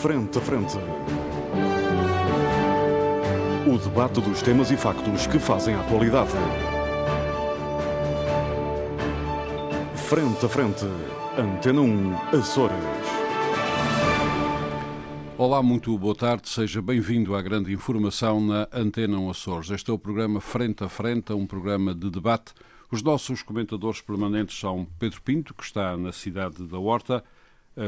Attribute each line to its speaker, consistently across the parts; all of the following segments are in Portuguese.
Speaker 1: Frente a Frente. O debate dos temas e factos que fazem a atualidade. Frente a Frente. Antena 1, Açores.
Speaker 2: Olá, muito boa tarde, seja bem-vindo à grande informação na Antena 1 Açores. Este é o programa Frente a Frente, um programa de debate. Os nossos comentadores permanentes são Pedro Pinto, que está na cidade da Horta,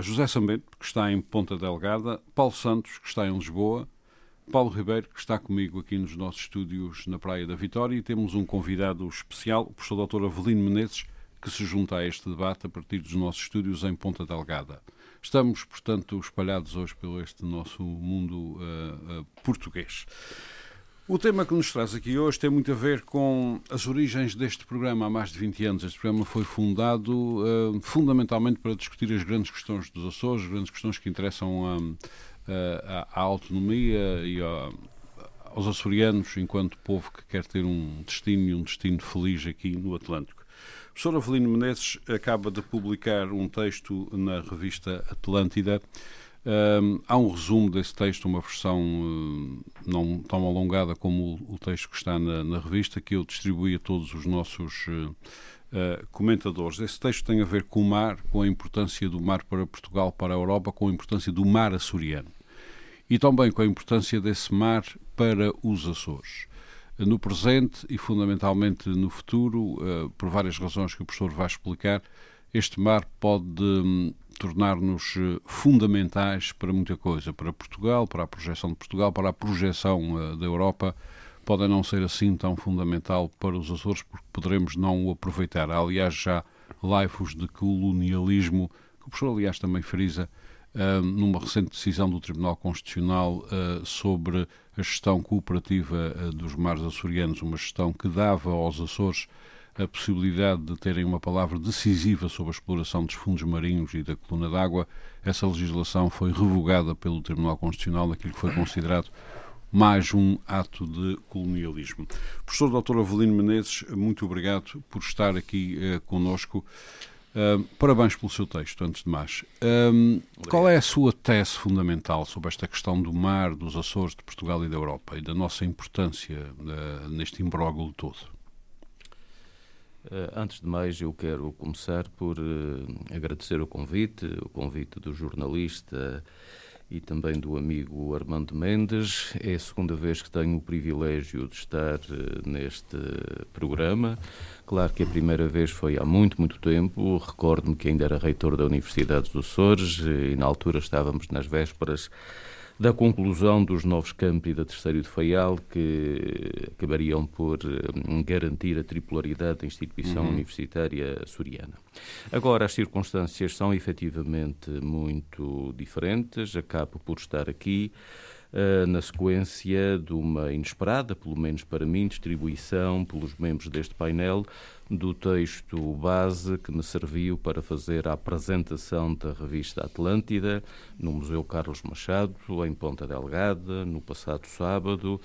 Speaker 2: José Sambento, que está em Ponta Delgada, Paulo Santos, que está em Lisboa, Paulo Ribeiro, que está comigo aqui nos nossos estúdios na Praia da Vitória, e temos um convidado especial, o professor Dr. Avelino Menezes, que se junta a este debate a partir dos nossos estúdios em Ponta Delgada. Estamos, portanto, espalhados hoje pelo este nosso mundo uh, uh, português. O tema que nos traz aqui hoje tem muito a ver com as origens deste programa há mais de 20 anos. Este programa foi fundado uh, fundamentalmente para discutir as grandes questões dos Açores, as grandes questões que interessam à, à autonomia e a, aos açorianos enquanto povo que quer ter um destino e um destino feliz aqui no Atlântico. O professor Avelino Menezes acaba de publicar um texto na revista Atlântida. Um, há um resumo desse texto, uma versão uh, não tão alongada como o, o texto que está na, na, revista, que eu distribuí a todos os nossos uh, comentadores. Esse texto tem a ver com o mar, com a importância do mar para Portugal, para a Europa, com a importância do mar açoriano e também com a importância desse mar para os Açores no presente e fundamentalmente no futuro, por várias razões que o professor vai explicar, este mar pode um, tornar-nos eh, fundamentais para muita coisa, para Portugal, para a projeção de Portugal, para a projeção uh, da Europa, pode não ser assim tão fundamental para os Açores, porque poderemos não o aproveitar. Há, aliás, já laifos de colonialismo, que o professor, aliás, também frisa, numa recente decisão do Tribunal Constitucional uh, sobre a gestão cooperativa uh, dos mares açorianos, uma gestão que dava aos Açores a possibilidade de terem uma palavra decisiva sobre a exploração dos fundos marinhos e da coluna d'água. Essa legislação foi revogada pelo Tribunal Constitucional naquilo que foi considerado mais um ato de colonialismo. Professor Dr. Avelino Menezes, muito obrigado por estar aqui uh, conosco. Uh, parabéns pelo seu texto, antes de mais. Uh, qual é a sua tese fundamental sobre esta questão do mar, dos Açores, de Portugal e da Europa e da nossa importância uh, neste imbróglio todo?
Speaker 3: Eh, antes de mais, eu quero começar por eh, agradecer o convite, o convite do jornalista e também do amigo Armando Mendes. É a segunda vez que tenho o privilégio de estar uh, neste programa. Claro que a primeira vez foi há muito, muito tempo. Recordo-me que ainda era reitor da Universidade dos Açores e na altura estávamos nas vésperas da conclusão dos novos campi da Terceiro de Faial, que acabariam por hum, garantir a tripularidade da instituição uhum. universitária açoriana. Agora, as circunstâncias são efetivamente muito diferentes, acabo por estar aqui. Uh, na sequência de uma inesperada, pelo menos para mim, distribuição pelos membros deste painel do texto base que me serviu para fazer a apresentação da revista Atlântida no Museu Carlos Machado, em Ponta Delgada, no passado sábado,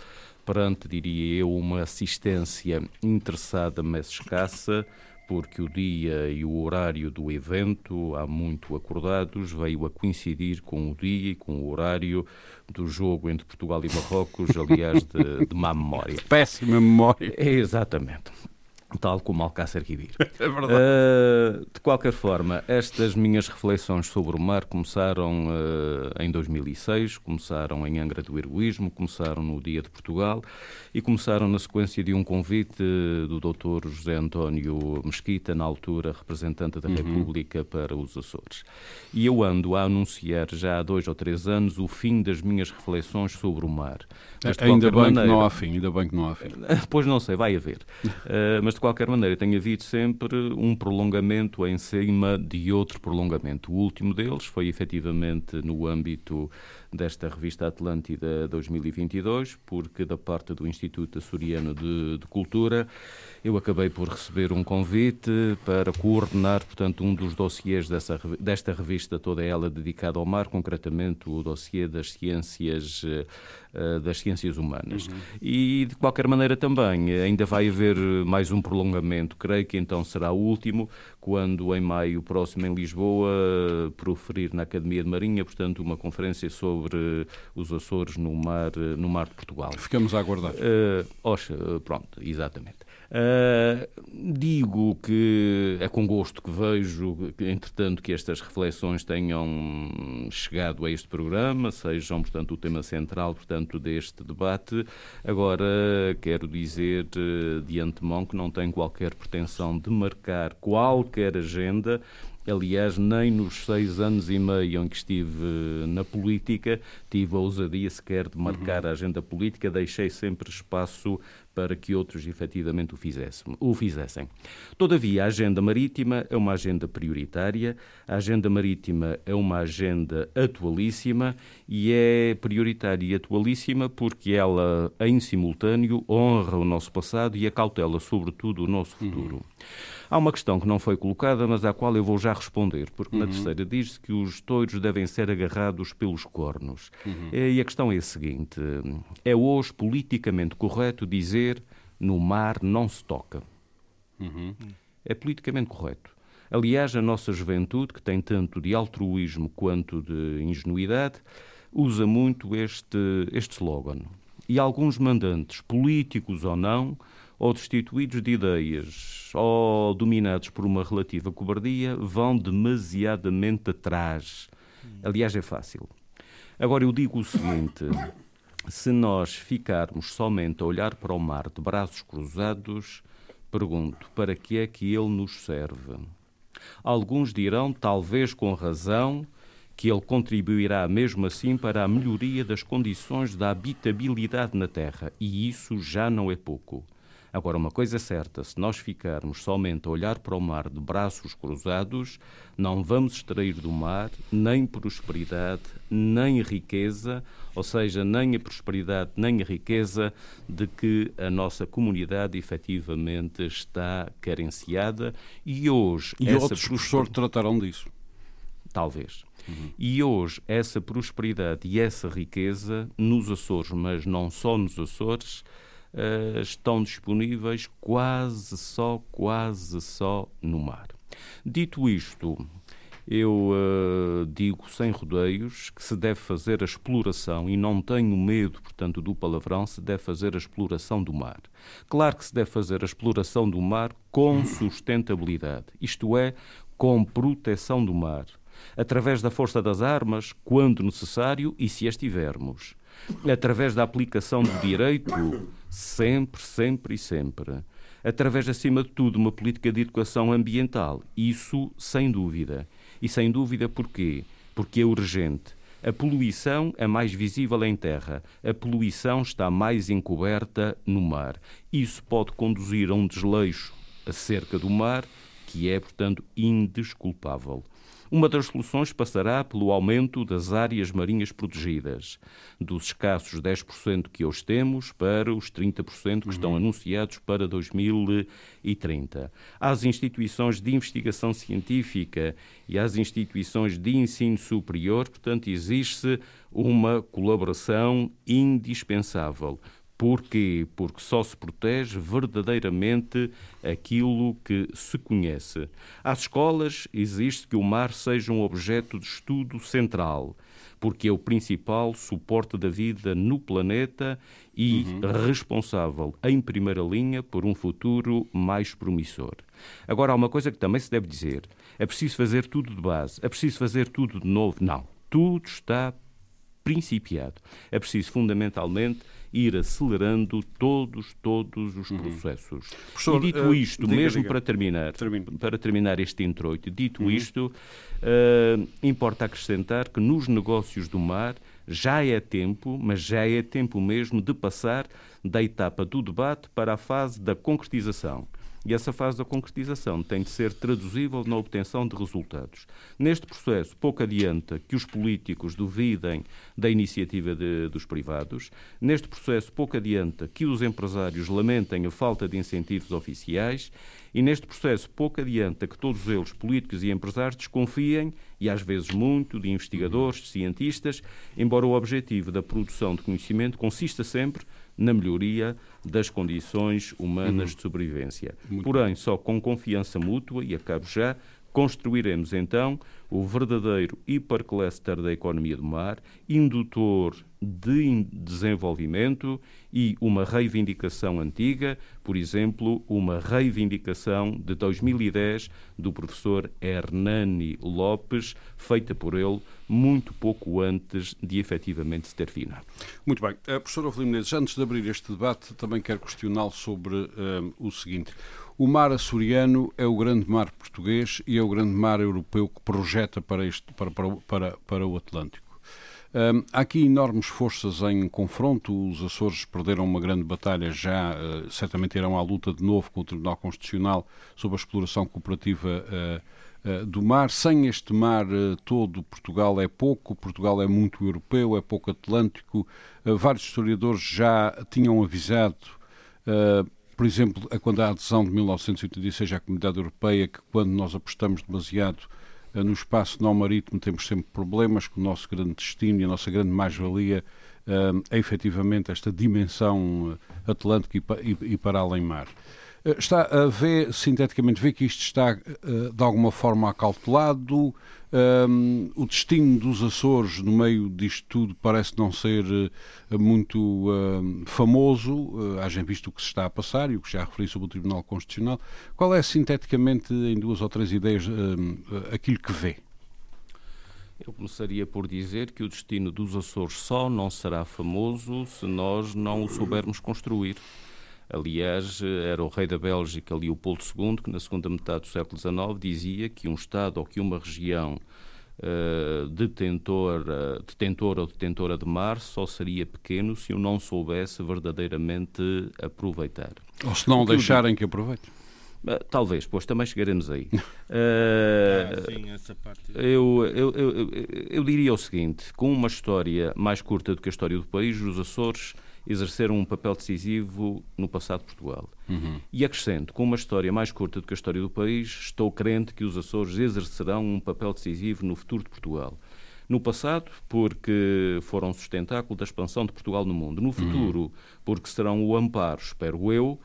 Speaker 3: perante, diria eu, uma assistência interessada, mas escassa, porque o dia e o horário do evento, há muito acordados, veio a coincidir com o dia e com o horário do jogo entre Portugal e Marrocos, aliás, de, de má memória.
Speaker 2: Péssima memória.
Speaker 3: É, exatamente tal como Alcácer Quibir.
Speaker 2: É verdade.
Speaker 3: Uh, de qualquer forma, estas minhas reflexões sobre o mar começaram uh, em 2006, começaram em Angra do Heroísmo, começaram no Dia de Portugal e começaram na sequência de um convite do Dr. José António Mesquita, na altura representante da uhum. República para os Açores. E eu ando a anunciar já há dois ou três anos o fim das minhas reflexões sobre o mar.
Speaker 2: Mas, ainda bem maneira, que não há fim, ainda bem que não há fim.
Speaker 3: Pois não sei, vai haver. Uh, mas de qualquer maneira, tem havido sempre um prolongamento em cima de outro prolongamento. O último deles foi efetivamente no âmbito desta revista Atlântida 2022, porque da parte do Instituto Açoriano de, de Cultura eu acabei por receber um convite para coordenar, portanto, um dos dossiês dessa, desta revista, toda ela dedicada ao mar, concretamente o dossiê das ciências uh, uh, das ciências humanas. Uhum. E, de qualquer maneira, também ainda vai haver mais um prolongamento, creio que então será o último, quando em maio próximo em Lisboa proferir na Academia de Marinha, portanto, uma conferência sobre os Açores no mar, no mar de Portugal.
Speaker 2: Ficamos a aguardar.
Speaker 3: Uh, Oxa, pronto, exatamente. Uh, digo que é com gosto que vejo, entretanto, que estas reflexões tenham chegado a este programa, sejam, portanto, o tema central, portanto, deste debate. Agora, quero dizer de antemão que não tenho qualquer pretensão de marcar qualquer agenda Aliás, nem nos seis anos e meio em que estive na política tive a ousadia sequer de marcar uhum. a agenda política, deixei sempre espaço para que outros efetivamente o fizessem. o fizessem. Todavia, a agenda marítima é uma agenda prioritária, a agenda marítima é uma agenda atualíssima e é prioritária e atualíssima porque ela, em simultâneo, honra o nosso passado e acautela, sobretudo, o nosso futuro. Uhum. Há uma questão que não foi colocada, mas à qual eu vou já responder, porque uhum. na terceira diz-se que os touros devem ser agarrados pelos cornos. Uhum. E a questão é a seguinte: é hoje politicamente correto dizer no mar não se toca? Uhum. É politicamente correto. Aliás, a nossa juventude, que tem tanto de altruísmo quanto de ingenuidade, usa muito este, este slogan. E alguns mandantes, políticos ou não, ou destituídos de ideias, ou dominados por uma relativa cobardia, vão demasiadamente atrás. Aliás, é fácil. Agora, eu digo o seguinte: se nós ficarmos somente a olhar para o mar de braços cruzados, pergunto, para que é que ele nos serve? Alguns dirão, talvez com razão, que ele contribuirá mesmo assim para a melhoria das condições da habitabilidade na Terra, e isso já não é pouco. Agora, uma coisa é certa: se nós ficarmos somente a olhar para o mar de braços cruzados, não vamos extrair do mar nem prosperidade, nem riqueza, ou seja, nem a prosperidade nem a riqueza de que a nossa comunidade efetivamente está carenciada. E hoje.
Speaker 2: E outros professores trataram disso.
Speaker 3: Talvez. Uhum. E hoje essa prosperidade e essa riqueza nos Açores, mas não só nos Açores, uh, estão disponíveis quase só, quase só no mar. Dito isto, eu uh, digo sem rodeios que se deve fazer a exploração, e não tenho medo, portanto, do palavrão, se deve fazer a exploração do mar. Claro que se deve fazer a exploração do mar com sustentabilidade, isto é, com proteção do mar, através da força das armas, quando necessário e se as tivermos através da aplicação do direito, sempre, sempre e sempre. Através, acima de tudo, uma política de educação ambiental. Isso, sem dúvida. E sem dúvida porquê? Porque é urgente. A poluição é mais visível em terra, a poluição está mais encoberta no mar. Isso pode conduzir a um desleixo acerca do mar que é, portanto, indesculpável. Uma das soluções passará pelo aumento das áreas marinhas protegidas, dos escassos 10% que hoje temos para os 30% que estão uhum. anunciados para 2030. Às instituições de investigação científica e às instituições de ensino superior, portanto, existe uma colaboração indispensável. Porquê? Porque só se protege verdadeiramente aquilo que se conhece. Às escolas existe que o mar seja um objeto de estudo central, porque é o principal suporte da vida no planeta e uhum. responsável, em primeira linha, por um futuro mais promissor. Agora, há uma coisa que também se deve dizer: é preciso fazer tudo de base, é preciso fazer tudo de novo. Não. Tudo está principiado. É preciso, fundamentalmente, ir acelerando todos, todos os uhum. processos. Professor, e dito uh, isto, diga, mesmo diga. para terminar, para terminar este introito, dito uhum. isto, uh, importa acrescentar que nos negócios do mar já é tempo, mas já é tempo mesmo de passar da etapa do debate para a fase da concretização. E essa fase da concretização tem de ser traduzível na obtenção de resultados. Neste processo, pouco adianta que os políticos duvidem da iniciativa de, dos privados. Neste processo, pouco adianta que os empresários lamentem a falta de incentivos oficiais. E neste processo pouco adianta que todos eles, políticos e empresários, desconfiem, e às vezes muito, de investigadores, de cientistas, embora o objetivo da produção de conhecimento consista sempre na melhoria das condições humanas uhum. de sobrevivência. Muito Porém, só com confiança mútua, e acabo já, construiremos então o verdadeiro hipercluster da economia do mar, indutor de desenvolvimento e uma reivindicação antiga, por exemplo, uma reivindicação de 2010 do professor Hernani Lopes, feita por ele muito pouco antes de efetivamente se ter finado.
Speaker 2: Muito bem. Uh, professor Avelino Menezes, antes de abrir este debate, também quero questioná-lo sobre uh, o seguinte. O mar açoriano é o grande mar português e é o grande mar europeu que projeta para, este, para, para, para o Atlântico. Um, há aqui enormes forças em confronto. Os Açores perderam uma grande batalha já, uh, certamente irão à luta de novo com o Tribunal Constitucional sobre a exploração cooperativa uh, do mar. Sem este mar todo, Portugal é pouco, Portugal é muito europeu, é pouco atlântico. vários historiadores já tinham avisado por exemplo, quando a adesão de 1986 à Comunidade Europeia, que quando nós apostamos demasiado eh, no espaço não marítimo temos sempre problemas, que o nosso grande destino e a nossa grande mais-valia é efetivamente esta dimensão atlântica e para além mar. Está a ver, sinteticamente, ver que isto está de alguma forma acautelado, um, o destino dos Açores no meio disto tudo parece não ser uh, muito uh, famoso, uh, haja visto o que se está a passar e o que já referi sobre o Tribunal Constitucional. Qual é, sinteticamente, em duas ou três ideias, uh, aquilo que vê?
Speaker 3: Eu começaria por dizer que o destino dos Açores só não será famoso se nós não o soubermos construir. Aliás, era o rei da Bélgica, Leopoldo II, que na segunda metade do século XIX dizia que um Estado ou que uma região uh, detentora, detentora ou detentora de mar só seria pequeno se o não soubesse verdadeiramente aproveitar.
Speaker 2: Ou se não deixarem que aproveite.
Speaker 3: Uh, talvez, pois também chegaremos aí. Uh, ah, sim, essa parte. Eu, eu, eu, eu, diria o seguinte: com uma história mais curta do que a história do país, os Açores exerceram um papel decisivo no passado de Portugal. Uhum. E acrescento, com uma história mais curta do que a história do país, estou crente que os Açores exercerão um papel decisivo no futuro de Portugal. No passado, porque foram sustentáculo da expansão de Portugal no mundo. No futuro, uhum. porque serão o amparo, espero eu,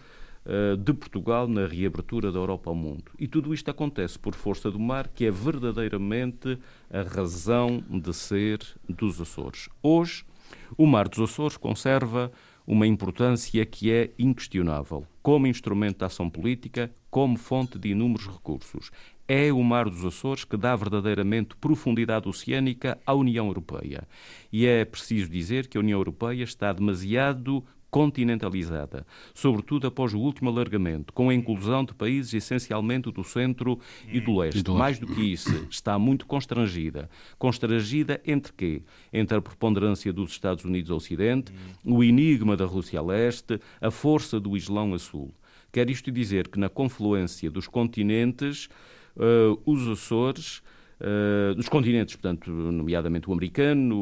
Speaker 3: eh, de Portugal na reabertura da Europa ao mundo. E tudo isto acontece por força do mar, que é verdadeiramente a razão de ser dos Açores. Hoje, o Mar dos Açores conserva uma importância que é inquestionável, como instrumento de ação política, como fonte de inúmeros recursos. É o Mar dos Açores que dá verdadeiramente profundidade oceânica à União Europeia. E é preciso dizer que a União Europeia está demasiado continentalizada, sobretudo após o último alargamento, com a inclusão de países essencialmente do centro e do leste. E do Mais do que isso, está muito constrangida. Constrangida entre quê? Entre a preponderância dos Estados Unidos ao Ocidente, o enigma da Rússia a leste, a força do Islão a sul. Quer isto dizer que na confluência dos continentes, uh, os Açores uh, dos continentes, portanto, nomeadamente o americano,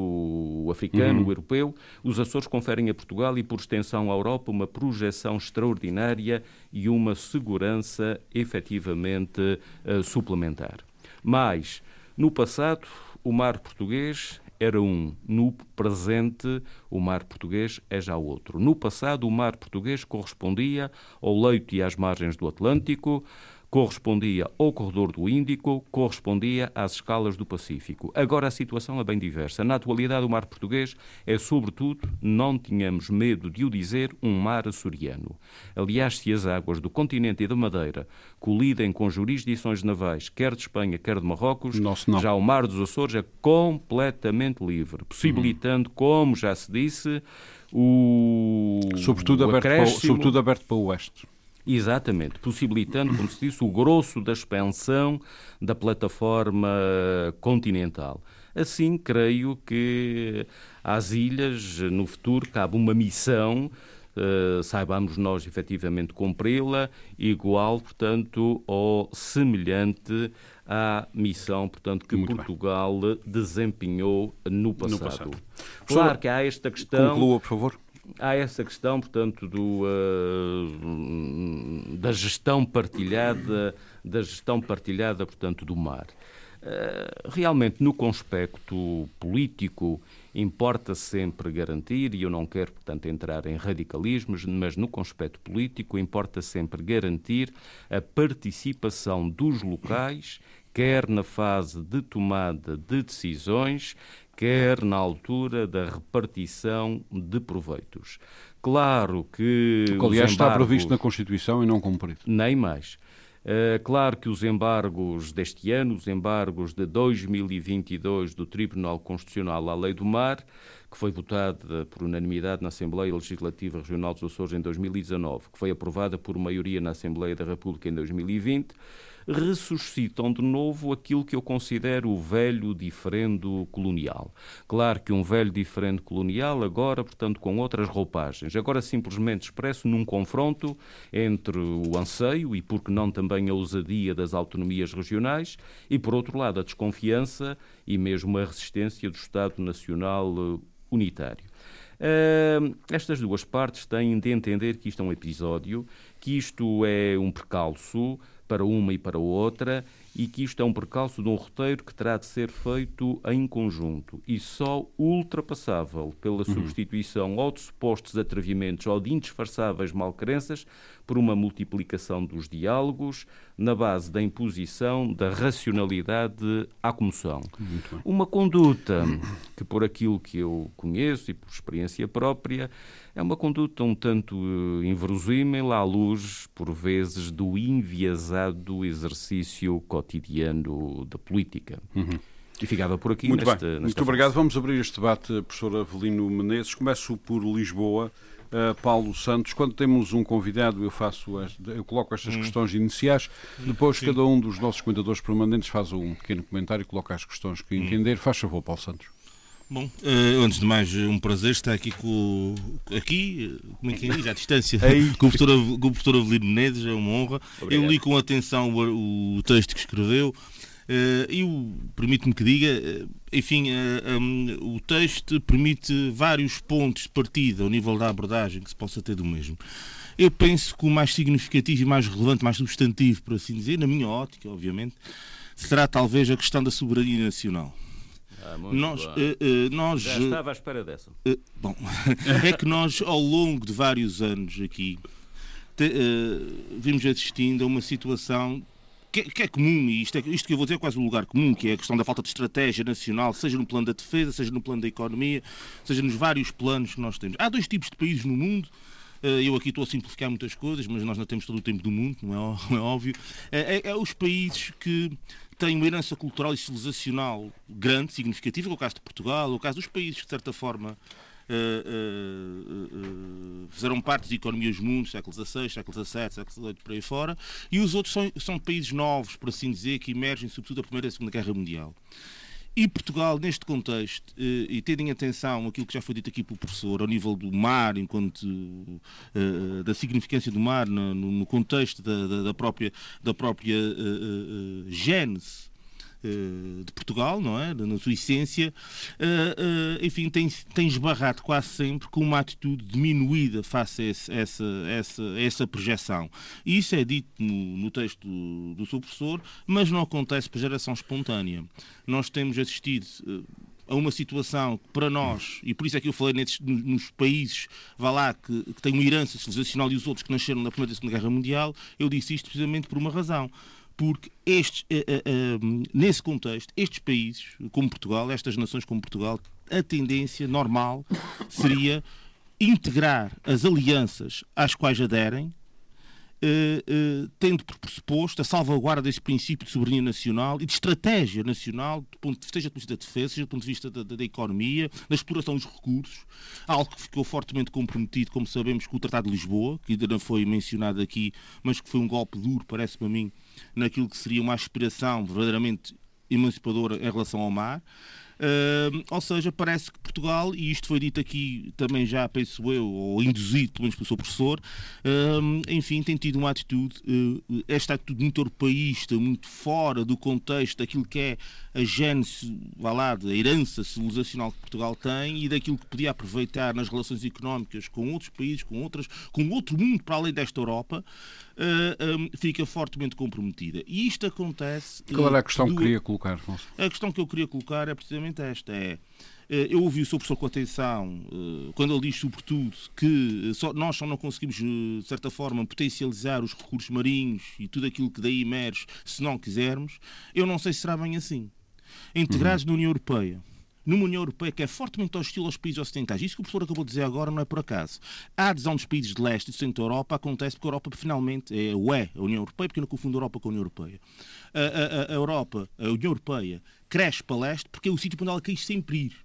Speaker 3: o africano, uhum. o europeu, os Açores conferem a Portugal e, por extensão, à Europa, uma projeção extraordinária e uma segurança efetivamente uh, suplementar. Mas, no passado, o mar português era um. No presente, o mar português é já outro. No passado, o mar português correspondia ao leito e às margens do Atlântico, correspondia ao corredor do Índico, correspondia às escalas do Pacífico. Agora a situação é bem diversa. Na atualidade, o mar português é, sobretudo, não tínhamos medo de o dizer, um mar açoriano. Aliás, se as águas do continente e da Madeira colidem com jurisdições navais, quer de Espanha, quer de Marrocos, já o mar dos Açores é completamente livre, possibilitando, uhum. como já se disse, o.
Speaker 2: Sobretudo, o aberto, para, sobretudo aberto para o oeste.
Speaker 3: Exatamente, possibilitando, como se disse, o grosso da expansão da plataforma continental. Assim, creio que às ilhas, no futuro, cabe uma missão, uh, saibamos nós efetivamente cumpri-la, igual, portanto, ou semelhante à missão, portanto, que Muito Portugal bem. desempenhou no passado. no passado. Claro que há esta questão...
Speaker 2: Conclua, por favor
Speaker 3: há essa questão, portanto, do, uh, da gestão partilhada, da gestão partilhada, portanto, do mar. Uh, realmente, no conspecto político, importa sempre garantir, e eu não quero, portanto, entrar em radicalismos, mas no conspecto político importa sempre garantir a participação dos locais, quer na fase de tomada de decisões, quer na altura da repartição de proveitos. Claro que.
Speaker 2: que aliás, está previsto na Constituição e não cumprido.
Speaker 3: Nem mais. Uh, claro que os embargos deste ano, os embargos de 2022 do Tribunal Constitucional à Lei do Mar, que foi votada por unanimidade na Assembleia Legislativa Regional dos Açores em 2019, que foi aprovada por maioria na Assembleia da República em 2020, ressuscitam de novo aquilo que eu considero o velho diferendo colonial. Claro que um velho diferendo colonial, agora, portanto, com outras roupagens, agora simplesmente expresso num confronto entre o anseio e, por que não, também a ousadia das autonomias regionais e, por outro lado, a desconfiança e mesmo a resistência do Estado Nacional eh, unitário. Uh, estas duas partes têm de entender que isto é um episódio, que isto é um percalço, para uma e para outra e que isto é um percalço de um roteiro que terá de ser feito em conjunto e só ultrapassável pela uhum. substituição ou de supostos atrevimentos ou de indisfarçáveis malcrenças por uma multiplicação dos diálogos na base da imposição da racionalidade à comoção. Uma conduta que, por aquilo que eu conheço e por experiência própria, é uma conduta um tanto uh, inverosímil à luz, por vezes, do enviesado exercício cotidiano da política. Uhum. E ficava por aqui.
Speaker 2: Muito
Speaker 3: nesta,
Speaker 2: bem.
Speaker 3: Nesta
Speaker 2: Muito
Speaker 3: fase.
Speaker 2: obrigado. Vamos abrir este debate, professor Avelino Menezes. Começo por Lisboa. Uh, Paulo Santos, quando temos um convidado, eu faço eu coloco estas hum. questões iniciais, depois Sim. cada um dos nossos comentadores permanentes faz um pequeno comentário e coloca as questões que hum. entender. Faz favor, Paulo Santos.
Speaker 4: Bom, uh, antes de mais, um prazer estar aqui com aqui, como é que é, à distância, com, o professor, com o professor Avelino Menezes, é uma honra. Obrigado. Eu li com atenção o, o texto que escreveu uh, e permite-me que diga, uh, enfim, um, o texto permite vários pontos de partida ao nível da abordagem que se possa ter do mesmo. Eu penso que o mais significativo e mais relevante, mais substantivo, por assim dizer, na minha ótica, obviamente, será talvez a questão da soberania nacional.
Speaker 3: Ah, nós, uh, uh, nós, Já estava à espera dessa.
Speaker 4: Uh, bom, é que nós, ao longo de vários anos aqui, te, vimos assistindo a uma situação que, que, é comum, e isto, é, isto que eu vou dizer é quase um lugar comum, que é a questão da falta de estratégia nacional, seja no plano da defesa, seja no plano da economia, seja nos vários planos que nós temos. Há dois tipos de países no mundo. Eu aqui estou a simplificar muitas coisas, mas nós não temos todo o tempo do mundo, não é, não é óbvio. É, é, é os países que tem uma herança cultural e civilizacional grande, significativa, que é o caso de Portugal, o caso dos países que, de certa forma, Uh, uh, uh, fizeram parte de economias do mundo, século XVI, século XVII, século XVIII, por aí fora, e os outros são, são países novos, por assim dizer, que emergem sobretudo da Primeira e Segunda Guerra Mundial. E Portugal, neste contexto, e tendo em atenção aquilo que já foi dito aqui pelo professor, ao nível do mar, enquanto da significância do mar no, contexto da, própria, da própria gênese eh, de Portugal, não é? Na sua essência, eh, eh, enfim, tem, tem esbarrado quase sempre com uma atitude diminuída face a essa, essa, essa projeção. E isso é dito no, no texto do, do seu professor, mas não acontece por geração espontânea. Nós temos assistido a uma situação que para nós, e por isso é que eu falei nesses, nos países, vá lá, que, que têm uma herança civilizacional e os outros que nasceram na Primeira e Segunda Guerra Mundial, eu disse isto precisamente por uma razão porque estes, uh, uh, nesse contexto, estes países, como Portugal, estas nações como Portugal, a tendência normal seria integrar as alianças às quais aderem, uh, tendo por pressuposto a salvaguarda desse princípio de soberania nacional e de estratégia nacional, do ponto de, seja do ponto de vista da defesa, seja do ponto de vista da, da, da, economia, da exploração dos recursos, algo que ficou fortemente comprometido, como sabemos, com o Tratado de Lisboa, que ainda não foi mencionado aqui, mas que foi um golpe duro, parece-me a mim, naquilo que seria uma aspiração verdadeiramente emancipadora em relação ao mar. Uh, ou seja, parece que Portugal, e isto foi dito aqui também já, penso eu, ou induzido pelo menos pelo seu professor, uh, enfim, tem tido uma atitude, uh, esta atitude muito europeísta, muito fora do contexto daquilo que é a gênese, vá lá, a herança civilizacional que Portugal tem e daquilo que podia aproveitar nas relações económicas com outros países, com, outras, com outro mundo para além desta Europa, uh, um, fica fortemente comprometida. E isto acontece.
Speaker 2: Qual era a questão do... que queria colocar, Afonso?
Speaker 4: A questão que eu queria colocar é precisamente esta: é. Eu ouvi o seu professor com atenção quando ele diz, sobretudo, que só, nós só não conseguimos, de certa forma, potencializar os recursos marinhos e tudo aquilo que daí emerge se não quisermos. Eu não sei se será bem assim integrados uhum. na União Europeia, numa União Europeia que é fortemente hostil aos países ocidentais. Isso que o professor acabou de dizer agora não é por acaso. A adesão dos países de leste e do centro da Europa acontece porque a Europa finalmente é o é, a União Europeia, porque eu não confundo a Europa com a União Europeia. A, a, a Europa, a União Europeia, cresce para leste porque é o sítio onde ela quis sempre ir.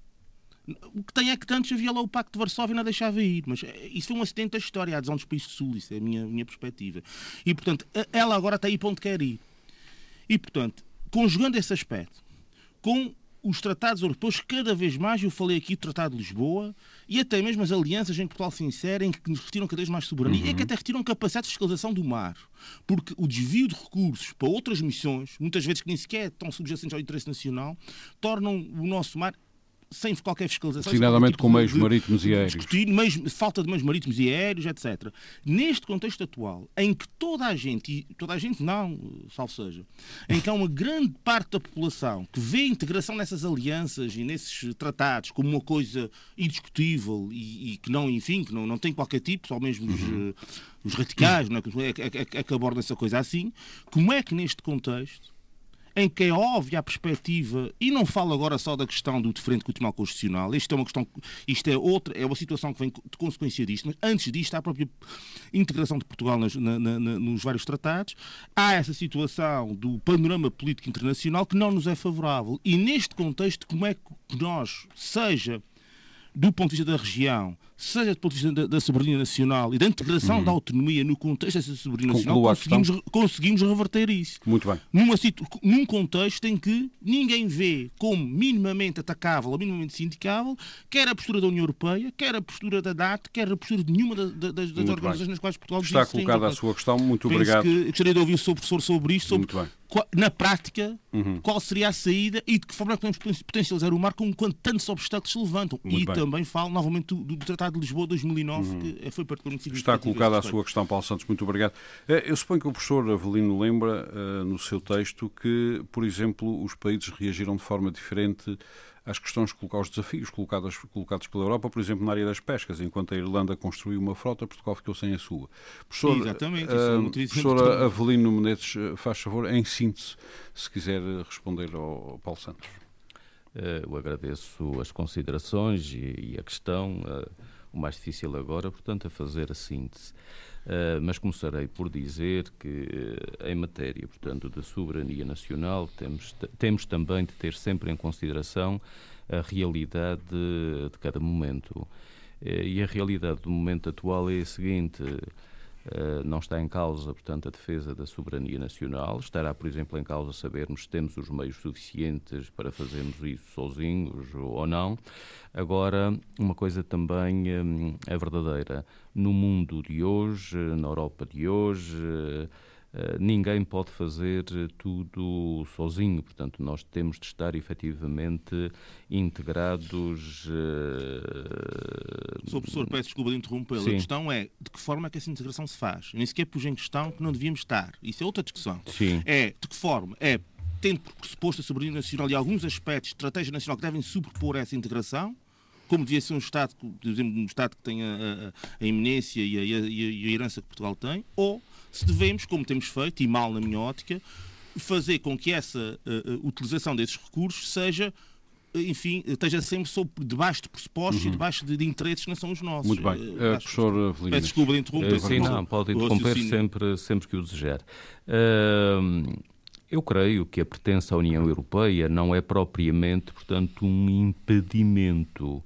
Speaker 4: O que tem é que antes havia lá o Pacto de Varsóvia e não deixava ir. Mas é, isso foi um acidente da história, a adesão dos países do Sul, isso é a minha, minha perspectiva. E, portanto, ela agora está aí para onde quer ir. E, portanto, conjugando esse aspecto com os tratados europeus, cada vez mais, eu falei aqui do Tratado de Lisboa, e até mesmo as alianças em Portugal sincera, em que nos retiram cada vez mais soberania, uhum. e que até retiram capacidade de fiscalização do mar. Porque o desvio de recursos para outras missões, muitas vezes que nem sequer estão subjacentes ao interesse nacional, tornam o nosso mar sem qualquer fiscalização.
Speaker 2: Designadamente tipo com meios marítimos e aéreos. Discutir
Speaker 4: meios, falta de meios marítimos e aéreos, etc. Neste contexto atual, em que toda a gente, e toda a gente não, salvo seja, em que há uma grande parte da população que vê a integração nessas alianças e nesses tratados como uma coisa indiscutível e, e que não, enfim, que não, não tem qualquer tipo, só mesmo os, uhum. os radicais, não é, é, é, é que abordam essa coisa assim, como é que neste contexto em que é óbvia a perspectiva, e não falo agora só da questão do diferente com o Tribunal Constitucional, isto é uma questão, isto é outra, é uma situação que vem de consequência disto, mas antes disto há a própria integração de Portugal na, na, nos vários tratados, há essa situação do panorama político internacional que não nos é favorável. E neste contexto, como é que nós, seja do ponto de vista da região, seja do ponto de vista da, da soberania nacional e da integração uhum. da autonomia no contexto dessa soberania nacional, conseguimos, conseguimos reverter isso.
Speaker 2: Muito bem.
Speaker 4: Numa, num contexto em que ninguém vê como minimamente atacável ou minimamente sindicável quer a postura da União Europeia, quer a postura da DAT, quer a postura de nenhuma das, das, das organizações nas quais Portugal
Speaker 2: Está colocada a sua questão. Muito obrigado.
Speaker 4: Que, gostaria de ouvir o seu professor sobre isto, sobre na prática, uhum. qual seria a saída e de que forma é que podemos potencializar o mar com quando tantos obstáculos se levantam. Muito e bem. também falo novamente do, do, Tratado de Lisboa 2009, uhum. que foi particularmente
Speaker 2: significativo. Está colocada a sua questão, Paulo Santos. Muito obrigado. Eh, eu suponho que o professor Avelino lembra, eh, no seu texto, que, por exemplo, os países reagiram de forma diferente às questões, aos desafios colocados, colocados pela Europa, por exemplo, na área das pescas. Enquanto a Irlanda construiu uma frota, Portugal ficou sem a sua.
Speaker 4: Professor, Exatamente. Uh,
Speaker 2: professor Avelino Menezes, eh, faz favor, em síntese, se quiser responder ao Paulo Santos.
Speaker 3: Eu agradeço as considerações e, e a questão. O mais difícil agora, portanto, é fazer a síntese. Uh, mas começarei por dizer que, uh, em matéria, portanto, de soberania nacional, temos, temos também de ter sempre em consideração a realidade de, de cada momento. Uh, e a realidade do momento atual é a seguinte: não está em causa, portanto, a defesa da soberania nacional. Estará, por exemplo, em causa sabermos se temos os meios suficientes para fazermos isso sozinhos ou não. Agora, uma coisa também um, é verdadeira. No mundo de hoje, na Europa de hoje, eh, ninguém pode fazer tudo sozinho, portanto, nós temos de estar efetivamente integrados.
Speaker 4: Uh... Sr. Professor, peço desculpa de interrompê-lo. A questão é de que forma é que essa integração se faz? Nem sequer pus em questão que não devíamos estar. Isso é outra discussão.
Speaker 3: Sim.
Speaker 4: É de que forma? É tendo por pressuposto a soberania nacional e alguns aspectos de estratégia nacional que devem superpor essa integração, como devia ser um Estado, por exemplo, um Estado que tenha a, a, a iminência e a, e a, herança que Portugal tem, ou se devemos, como temos feito, e mal na minha ótica, fazer com que essa uh, utilização desses recursos seja enfim, esteja sempre sob, debaixo de pressupostos uhum. e debaixo de, de, interesses que não são os nossos.
Speaker 2: Muito bem. Uh, professor Peço
Speaker 4: desculpa de interromper. Uh,
Speaker 3: sim, não, pode interromper sempre, sempre que o desejar. Uh, eu creio que a pertença à União Europeia não é propriamente, portanto, um impedimento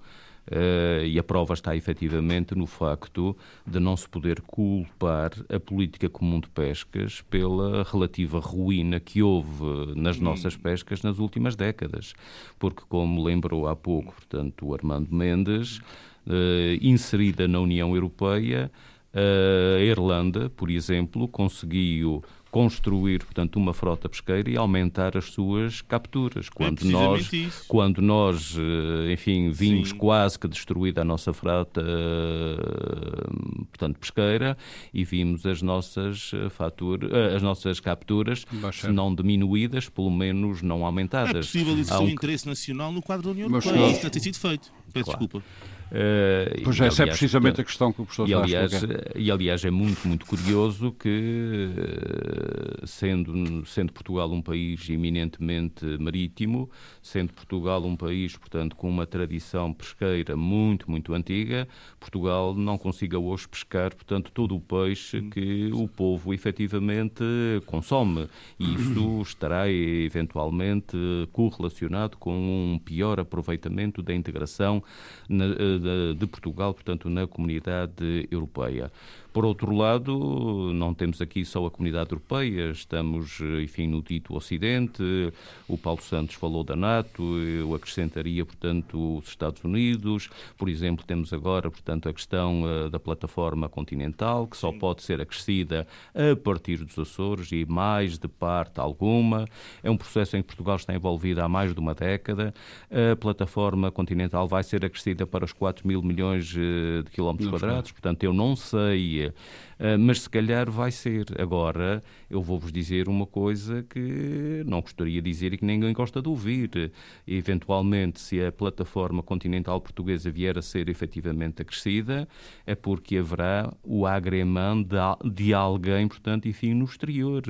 Speaker 3: Uh, e a prova está efetivamente no facto de não se poder culpar a política comum de pescas pela relativa ruína que houve nas hum. nossas pescas nas últimas décadas. Porque, como lembrou há pouco, portanto, o Armando Mendes, uh, inserida na União Europeia, a Irlanda, por exemplo, conseguiu construir, portanto, uma frota pesqueira e aumentar as suas capturas. É quando é nós, isso. quando nós, eh, enfim, vimos Sim. quase que destruída a nossa frota, eh, portanto, pesqueira e vimos as nossas eh, faturas, as nossas capturas, Baixar. se não diminuídas, pelo menos não aumentadas. É
Speaker 4: possível existir um... um interesse nacional no quadro da União Europeia. Isso não tem sido feito. Peço claro. desculpa.
Speaker 2: Uh, pois essa é precisamente a questão que o professor
Speaker 3: e aliás, e aliás é muito, muito curioso que, eh, sendo, sendo Portugal um país eminentemente marítimo, sendo Portugal um país, portanto, com uma tradição pesqueira muito, muito antiga, Portugal não consiga hoje pescar, portanto, todo o peixe que o povo efetivamente consome. E isso estará eventualmente correlacionado com um pior aproveitamento da integração eh, de, de Portugal, portanto, na comunidade europeia. Por outro lado, não temos aqui só a comunidade europeia, estamos, enfim, no dito Ocidente. O Paulo Santos falou da NATO, eu acrescentaria, portanto, os Estados Unidos. Por exemplo, temos agora, portanto, a questão uh, da plataforma continental, que só Sim. pode ser acrescida a partir dos Açores e mais de parte alguma. É um processo em que Portugal está envolvido há mais de uma década. A plataforma continental vai ser acrescida para os 4 mil milhões uh, de quilómetros quadrados, portanto, eu não sei uh, mas se calhar vai ser. Agora, eu vou-vos dizer uma coisa que não gostaria de dizer e que ninguém gosta de ouvir. Eventualmente, se a plataforma continental portuguesa vier a ser efetivamente acrescida, é porque haverá o agremão de, alguém, portanto, enfim, no exterior.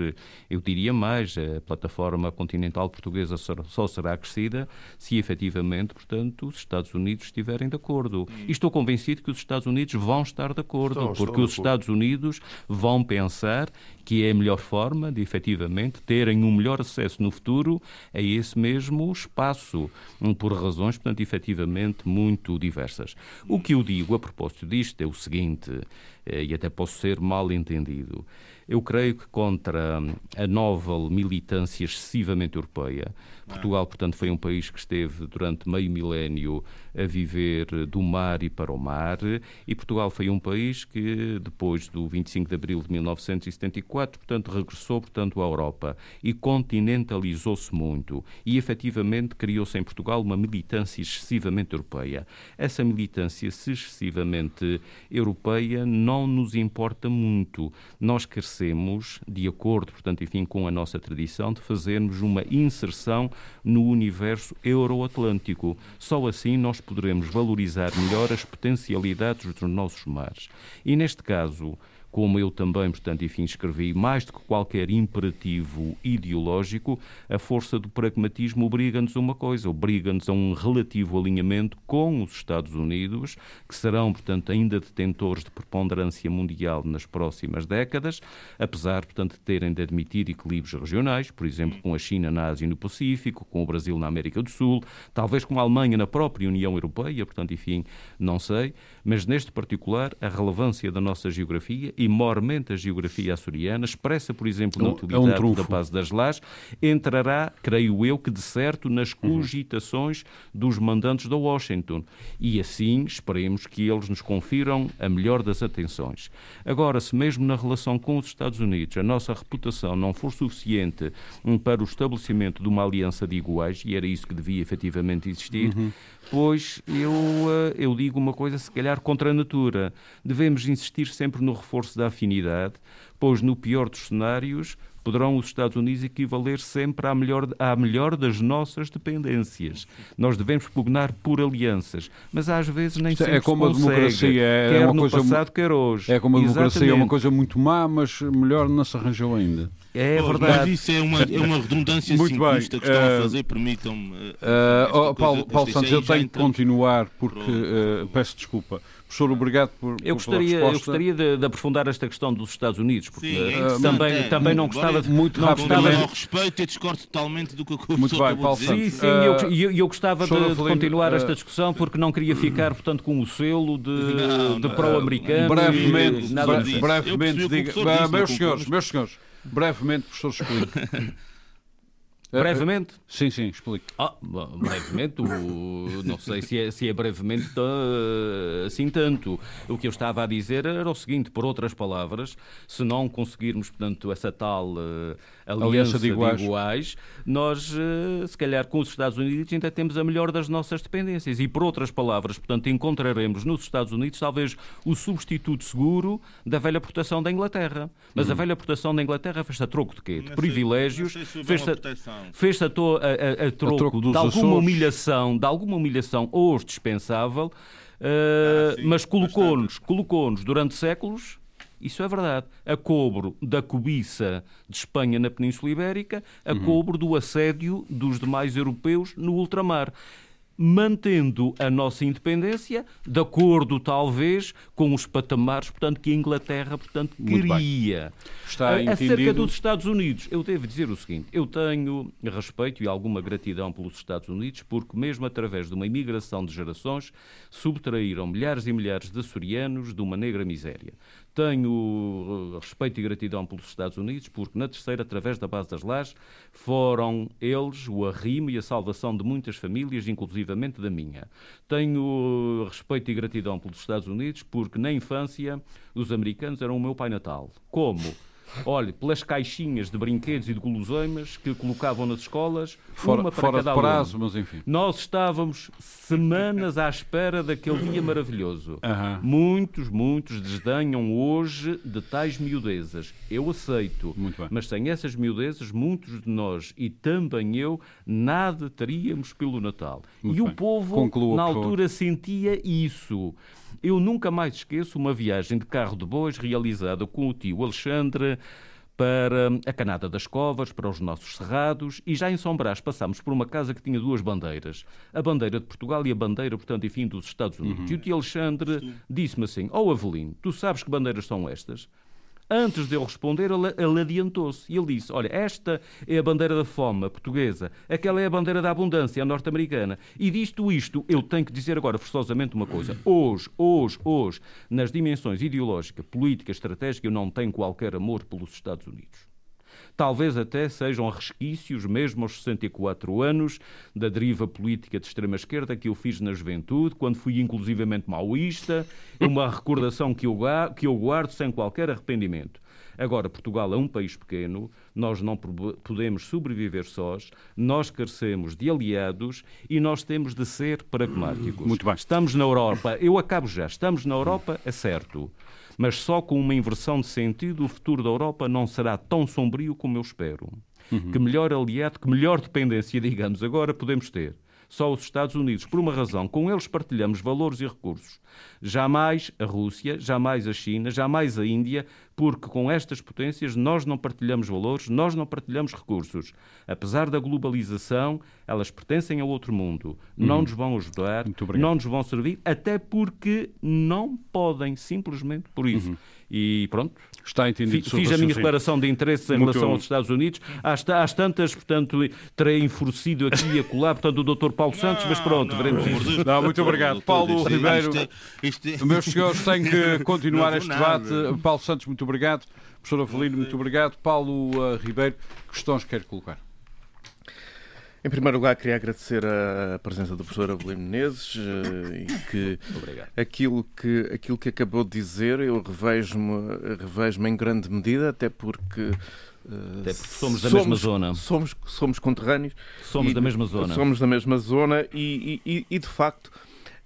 Speaker 3: Eu diria mais, a plataforma continental portuguesa só será acrescida se efetivamente, portanto, os Estados Unidos estiverem de acordo. E estou convencido que os Estados Unidos vão estar de acordo, estou, porque estou os Estados Unidos vão pensar que é a melhor forma de efetivamente terem um melhor acesso no futuro a esse mesmo espaço, por razões, portanto, efetivamente muito diversas. O que eu digo a propósito disto é o seguinte, eh, e até posso ser mal entendido. Eu creio que contra a nova militância excessivamente europeia, Portugal, portanto, foi um país que esteve durante meio milénio a viver do mar e para o mar, e Portugal foi um país que, depois do 25 de abril de 1974, portanto, regressou, portanto, à Europa e continentalizou-se muito e, efetivamente, criou-se em Portugal uma militância excessivamente europeia. Essa militância excessivamente europeia não nos importa muito. Nós crescemos de acordo, portanto, enfim, com a nossa tradição de fazermos uma inserção no universo euroatlântico. Só assim nós poderemos valorizar melhor as potencialidades dos nossos mares. E neste caso, como eu também, portanto, enfim, escrevi, mais do que qualquer imperativo ideológico, a força do pragmatismo obriga-nos a uma coisa, obriga-nos a um relativo alinhamento com os Estados Unidos, que serão, portanto, ainda detentores de preponderância mundial nas próximas décadas, apesar, portanto, de terem de admitir equilíbrios regionais, por exemplo, com a China na Ásia e no Pacífico, com o Brasil na América do Sul, talvez com a Alemanha na própria União Europeia, portanto, enfim, não sei, mas neste particular, a relevância da nossa geografia e mormente a geografia açoriana, expressa, por exemplo, na utilidade é um da Paz das Lajes, entrará, creio eu, que de certo nas uhum. cogitações uhum. dos mandantes da Washington. E assim esperemos que eles nos confiram a melhor das atenções. Agora, se mesmo na relação com os Estados Unidos a nossa reputação não for suficiente hum, para o estabelecimento de uma aliança de iguais, e era isso que devia efetivamente existir, uhum pois eu, eh, eu digo uma coisa, se calhar, contra a natura. Devemos insistir sempre no reforço da afinidade, pois, no pior dos cenários, poderão os Estados Unidos equivaler sempre à melhor, à melhor das nossas dependências. Nós devemos pugnar por alianças, mas às vezes nem é sempre é como se consegue, a democracia é, quer uma no coisa, passado, quer hoje.
Speaker 2: É como a democracia, Exatamente. é uma coisa muito má, mas melhor não se arranjou ainda.
Speaker 3: É verdade.
Speaker 4: Mas isso é uma, é uma redundância Muito simplista bem. que estão uh, a eh, fazer, permitam-me. Uh,
Speaker 2: oh, Paulo, Paulo Santos, eu tenho que continuar porque uh, peço desculpa. Professor, obrigado por.
Speaker 3: Eu gostaria, eu gostaria de, de, aprofundar esta questão dos Estados Unidos, porque Sim, é também, é, também não gostava de.
Speaker 4: Muito não gostava ao respeito e discordo totalmente do que o
Speaker 2: Muito bem, Paulo
Speaker 3: Sim, sim, uh, eu, eu gostava de, de, continuar uh, esta discussão porque não queria ficar, portanto, com o selo de, de pró-americano.
Speaker 2: Brevemente, brevemente, diga. Meus senhores, meus senhores. Brevemente, professor explique.
Speaker 3: Brevemente?
Speaker 2: Sim, sim, explique.
Speaker 3: Ah, brevemente, o, não sei se é, se é brevemente uh, assim tanto. O que eu estava a dizer era o seguinte, por outras palavras, se não conseguirmos, portanto, essa tal uh, aliança, aliança de, iguais. de, iguais. nós, uh, se calhar, com os Estados Unidos ainda temos a melhor das nossas dependências. E, por outras palavras, portanto, encontraremos nos Estados Unidos talvez o substituto seguro da velha proteção da Inglaterra. Mas uhum. a velha proteção da Inglaterra fez-se a troco de quê? De privilégios, fez-se fez a, a, a, a, troco, a troco de alguma Açores. humilhação, de alguma humilhação hoje dispensável, uh, ah, mas colocou-nos colocou durante séculos isso é verdade. A cobro da cobiça de Espanha na Península Ibérica, a uhum. cobro do assédio dos demais europeus no ultramar mantendo a nossa independência, de acordo talvez com os patamares, portanto, que a Inglaterra, portanto, queria.
Speaker 2: Está
Speaker 3: entendido. Acerca dos Estados Unidos, eu devo dizer o seguinte, eu tenho respeito e alguma gratidão pelos Estados Unidos, porque mesmo através de uma imigração de gerações, subtraíram milhares e milhares de açorianos de uma negra miséria. Tenho eh, respeito e gratidão pelos Estados Unidos, porque na terceira, através da base das lajes, foram eles o arrimo e a salvação de muitas famílias, inclusivamente da minha. Tenho respeito e gratidão pelos Estados Unidos, porque na infância os americanos eram o meu Pai Natal. Como? Olhe, pelas caixinhas de brinquedos e de guloseimas que colocavam nas escolas,
Speaker 2: fora,
Speaker 3: uma para
Speaker 2: fora
Speaker 3: cada
Speaker 2: de prazo, aluno. mas enfim.
Speaker 3: Nós estávamos semanas à espera daquele dia maravilhoso. Muitos, muitos desdenham hoje de tais miudezas. Eu aceito. Mas sem essas miudezas, muitos de nós, e também eu, nada teríamos pelo Natal. Muito e bem. o povo, Conclua, na altura, sentia isso. Eu nunca mais esqueço uma viagem de carro de bois realizada com o tio Alexandre para a Canada das Covas, para os nossos cerrados, e já em São Brás passámos por uma casa que tinha duas bandeiras. A bandeira de Portugal e a bandeira, portanto, enfim, dos Estados Unidos. Uhum. E o tio Alexandre disse-me assim, ó oh, Avelino, tu sabes que bandeiras são estas? Antes de eu responder, ele, adiantou-se e ele disse: Olha, esta é a bandeira da fome portuguesa, aquela é a bandeira da abundância norte-americana. E disto isto, eu tenho que dizer agora forçosamente uma coisa. Hoje, hoje, hoje, nas dimensões ideológica, política, estratégica, eu não tenho qualquer amor pelos Estados Unidos talvez até sejam resquícios, mesmo aos 64 anos, da deriva política de extrema-esquerda que eu fiz na juventude, quando fui inclusivamente maoísta, uma recordação que eu, que eu guardo sem qualquer arrependimento. Agora, Portugal é um país pequeno, nós não podemos sobreviver sós, nós carecemos de aliados e nós temos de ser pragmáticos.
Speaker 2: Muito bem.
Speaker 3: Estamos na Europa, eu acabo já, estamos na Europa, é certo mas só com uma inversão de sentido o futuro da Europa não será tão sombrio como eu espero. Uhum. Que melhor aliado, que melhor dependência, digamos, agora podemos ter só os Estados Unidos, por uma razão. Com eles partilhamos valores e recursos. Jamais a Rússia, jamais a China, jamais a Índia, porque com estas potências nós não partilhamos valores, nós não partilhamos recursos. Apesar da globalização, elas pertencem a outro mundo. Não uhum. nos vão ajudar, não nos vão servir, até porque não podem, simplesmente por isso. Uhum. E pronto.
Speaker 2: Está entendido.
Speaker 3: Fiz a minha declaração de interesses em Muito relação aos Estados Unidos. Às, às tantas, portanto, terei enfurecido aqui e acolá, portanto, o Dr. Paulo Santos, mas pronto, veremos isso.
Speaker 2: Não, muito obrigado. Paulo Ribeiro, meus senhores, têm que continuar este debate. Paulo Santos, muito obrigado. Professor Avelino, muito obrigado. Paulo uh, Ribeiro, questões quer colocar?
Speaker 5: Em primeiro lugar, queria agradecer a presença do professor Avelino Menezes eh, e que aquilo que aquilo que acabou de dizer eu revejo-me revejo em grande medida, até porque
Speaker 3: uh, até porque somos da somos, mesma zona.
Speaker 5: Somos, somos conterrâneos.
Speaker 3: Somos da mesma zona.
Speaker 5: Somos da mesma zona e, e, e de facto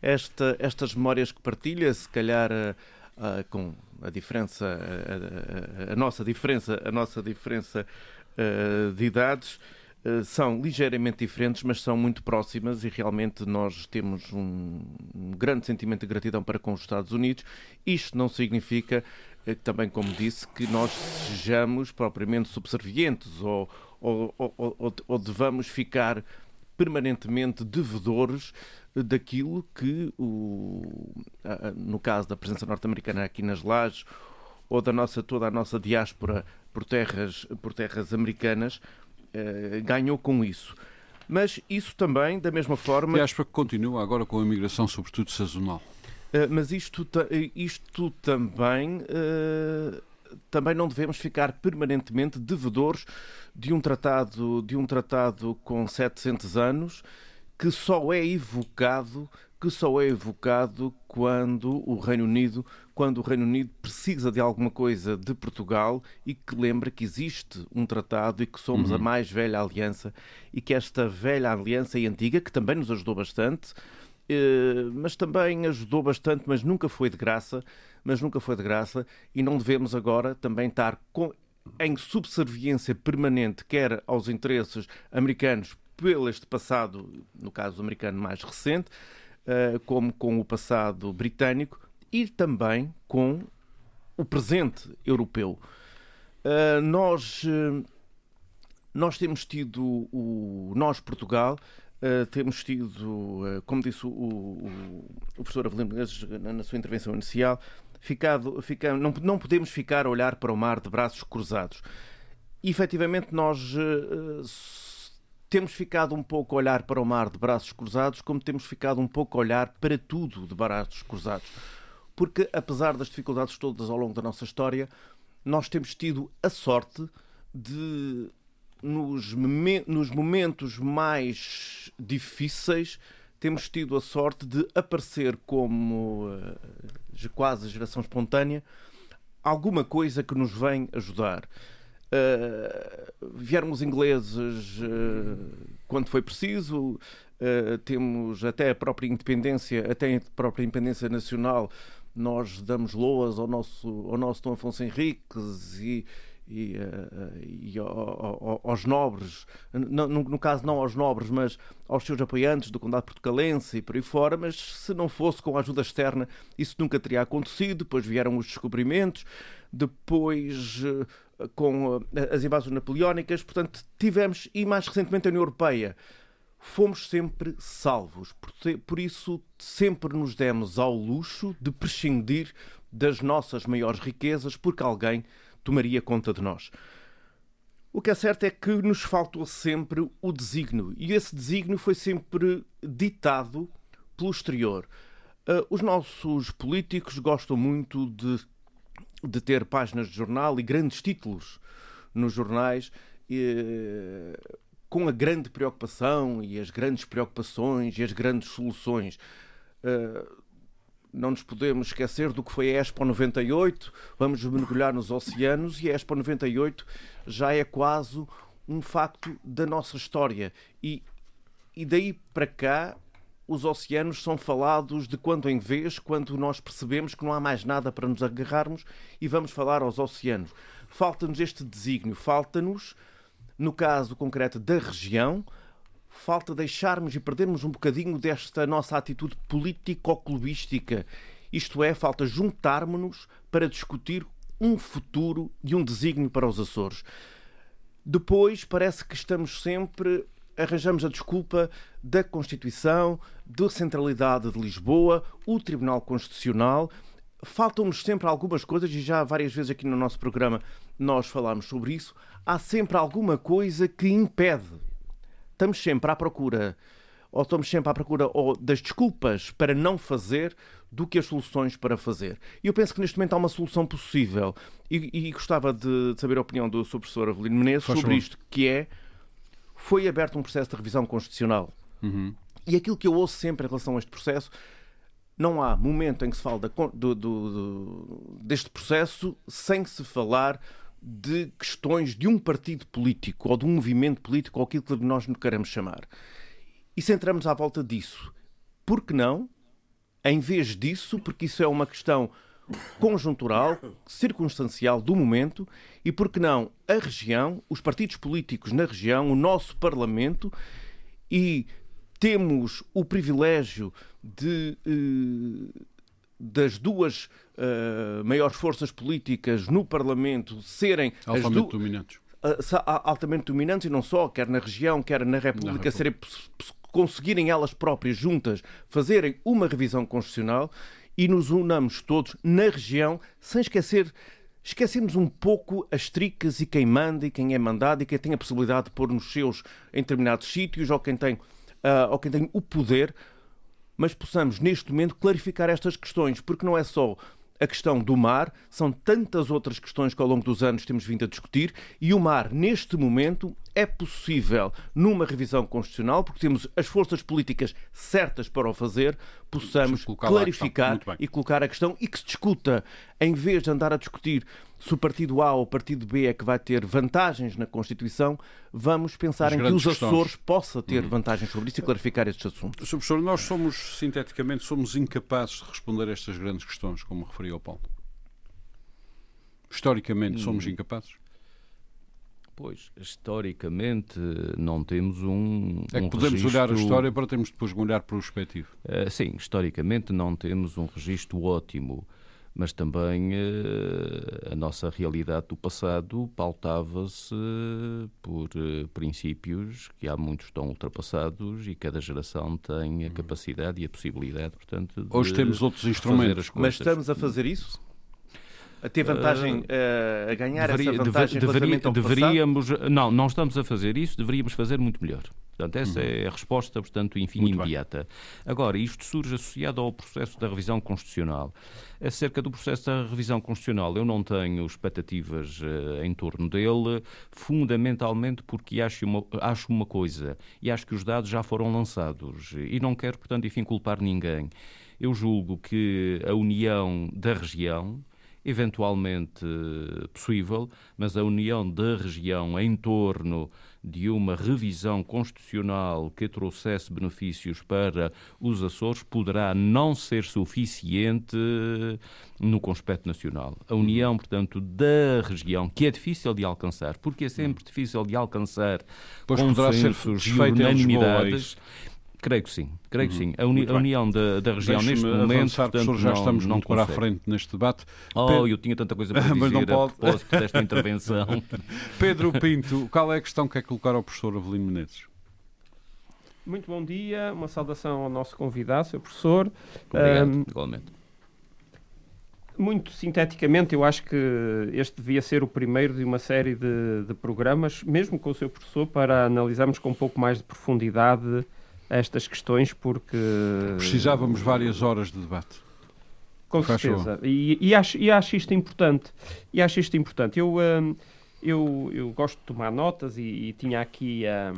Speaker 5: esta, estas memórias que partilha, se calhar uh, uh, com a diferença, a, a, a, nossa diferença, a nossa diferença de idades, eh, são ligeiramente diferentes, mas são muito próximas e realmente nós temos um, um grande sentimento de gratidão para com os Estados Unidos. Isto não significa, eh, também como disse, que nós sejamos propriamente subservientes ou, ou, ou, ou, devamos ficar permanentemente devedores daquilo que, o, no caso da presença norte-americana aqui nas lajes, ou da nossa, toda a nossa diáspora por terras, por terras americanas, eh, ganhou com isso. Mas isso também, da mesma forma.
Speaker 2: E acho que continua agora com a imigração, sobretudo sazonal.
Speaker 5: Uh, mas isto, isto também uh, também não devemos ficar permanentemente devedores de um tratado, de um tratado com 700 anos que só é evocado que só é evocado quando o Reino Unido, quando o Reino Unido precisa de alguma coisa de Portugal e que lembra que existe um tratado e que somos uhum. a mais velha aliança e que esta velha aliança e antiga, que também nos ajudou bastante, eh, mas também ajudou bastante, mas nunca foi de graça, mas nunca foi de graça e não devemos agora também estar com, em subserviência permanente, quer aos interesses americanos pelo este passado, no caso americano mais recente, como com o passado britânico e também com o presente europeu. Uh, nós, uh, nós temos tido, o, nós, Portugal, temos tido, como disse o, o, o professor Avelino na sua intervenção inicial, ficado, fica, não, não podemos ficar a olhar para o mar de braços cruzados. E, efetivamente, nós temos ficado um pouco a olhar para o mar de braços cruzados, como temos ficado um pouco a olhar para tudo de braços cruzados. Porque, apesar das dificuldades todas ao longo da nossa história, nós temos tido a sorte de, nos, nos momentos mais difíceis, temos tido a sorte de aparecer como uh, quase geração espontânea alguma coisa que nos vem ajudar. Uh, vieram os ingleses uh, quando foi preciso, uh, temos até a própria independência, até a própria independência nacional, nós damos loas ao nosso, ao nosso Dom Afonso Henriques e, e, e aos nobres, no, no, caso não aos nobres, mas aos seus apoiantes do Condado Portucalense e por aí fora, mas se não fosse com a ajuda externa, isso nunca teria acontecido. Depois vieram os descobrimentos, depois com eh, as invasões napoleónicas, portanto, tivemos, e mais recentemente a União Europeia, fomos sempre salvos. Por, isso, sempre nos demos ao luxo de prescindir das nossas maiores riquezas, porque alguém tomaria conta de nós. O que é certo é que nos faltou sempre o desígnio, e esse desígnio foi sempre ditado pelo exterior. Uh, os nossos políticos gostam muito de de ter páginas de jornal e grandes títulos nos jornais, e, com a grande preocupação e as grandes preocupações e as grandes soluções. Uh, não nos podemos esquecer do que foi a Expo 98, vamos mergulhar nos oceanos e a Expo 98 já é quase um facto da nossa história. E, e daí para cá os oceanos são falados de quando em vez, quando nós percebemos que não há mais nada para nos agarrarmos e vamos falar aos oceanos. Falta-nos este desígnio, falta-nos, no caso concreto da região, falta deixarmos e perdermos um bocadinho desta nossa atitude político-clubística. Isto é, falta juntarmos-nos para discutir um futuro e um desígnio para os Açores. Depois parece que estamos sempre arranjamos a desculpa da Constituição, da centralidade de Lisboa, o Tribunal Constitucional. Faltam-nos sempre algumas coisas, e já várias vezes aqui no nosso programa nós falámos sobre isso. Há sempre alguma coisa que impede. Estamos sempre à procura, ou estamos sempre à procura ou das desculpas para não fazer do que as soluções para fazer. E eu penso que neste momento há uma solução possível. E, e gostava de saber a opinião do seu professor Avelino Menezes Faz sobre isto, que é foi aberto um processo de revisão constitucional. Uhum. E aquilo que eu ouço sempre em relação a este processo, não há momento em que se fala do, do, do, deste processo sem se falar de questões de um partido político ou de um movimento político ou aquilo que nós nos queremos chamar. E centramos à volta disso. Por que não, em vez disso, porque isso é uma questão conjuntural, circunstancial do momento e, por que não, a região, os partidos políticos na região, o nosso Parlamento e temos o privilégio de. Eh, das duas uh, maiores forças políticas no Parlamento serem
Speaker 2: altamente dominantes.
Speaker 5: Uh, altamente dominantes e não só, quer na região, quer na República, na República. Serem, conseguirem elas próprias juntas fazerem uma revisão constitucional e nos unamos todos na região, sem esquecer esquecemos um pouco as tricas e quem manda e quem é mandado e quem tem a possibilidade de pôr nos seus em determinados sítios ou quem tem, uh, ou quem tem o poder, mas possamos neste momento clarificar estas questões, porque não é só a questão do mar, são tantas outras questões que ao longo dos anos temos vindo a discutir e o mar, neste momento, é possível, numa revisão constitucional, porque temos as forças políticas certas para o fazer, possamos clarificar e colocar a questão e que se discuta, em vez de andar a discutir se o partido A ou o partido B é que vai ter vantagens na Constituição, vamos pensar As em que os Açores possa ter hum. vantagens sobre isso e clarificar estes assuntos.
Speaker 2: Sr. Professor, nós somos, sinteticamente, somos incapazes de responder a estas grandes questões, como referiu o Paulo. Historicamente, hum. somos incapazes?
Speaker 3: Pois, historicamente não temos um.
Speaker 2: É que
Speaker 3: um
Speaker 2: podemos
Speaker 3: registro...
Speaker 2: olhar a história para termos depois um olhar prospectivo.
Speaker 3: Uh, sim, historicamente não temos um registro ótimo, mas também uh, a nossa realidade do passado pautava-se por uh, princípios que há muitos estão ultrapassados e cada geração tem a hum. capacidade e a possibilidade, portanto. De
Speaker 2: Hoje temos outros instrumentos.
Speaker 5: Mas estamos a fazer isso? A ter vantagem, uh, a ganhar deveria, essa vantagem deve, deveria,
Speaker 3: deveríamos, Não, não estamos a fazer isso, deveríamos fazer muito melhor. Portanto, essa uhum. é a resposta, portanto, enfim, muito imediata. Bem. Agora, isto surge associado ao processo da revisão constitucional. Acerca do processo da revisão constitucional, eu não tenho expectativas uh, em torno dele, fundamentalmente porque acho uma, acho uma coisa, e acho que os dados já foram lançados, e não quero, portanto, enfim, culpar ninguém. Eu julgo que a união da região, eventualmente possível, mas a união da região em torno de uma revisão constitucional que trouxesse benefícios para os Açores poderá não ser suficiente no conspecto nacional. A união, portanto, da região, que é difícil de alcançar, porque é sempre difícil de alcançar pois consensos e unanimidades. Creio que sim, creio que uhum. sim. A, uni a união da, da região neste momento.
Speaker 2: Avançar, portanto, já não, estamos não muito para a frente neste debate.
Speaker 3: Oh, Pedro... eu tinha tanta coisa para dizer Mas não pode... a propósito desta intervenção.
Speaker 2: Pedro Pinto, qual é a questão que quer colocar ao professor Avelino Menezes?
Speaker 6: Muito bom dia, uma saudação ao nosso convidado, Sr. Professor.
Speaker 3: Obrigado, um, igualmente.
Speaker 6: Muito sinteticamente, eu acho que este devia ser o primeiro de uma série de, de programas, mesmo com o Sr. Professor, para analisarmos com um pouco mais de profundidade estas questões porque.
Speaker 2: Precisávamos várias horas de debate.
Speaker 6: Com certeza. E, e, acho, e acho isto importante. E acho isto importante. Eu, hum, eu, eu gosto de tomar notas e, e tinha aqui a,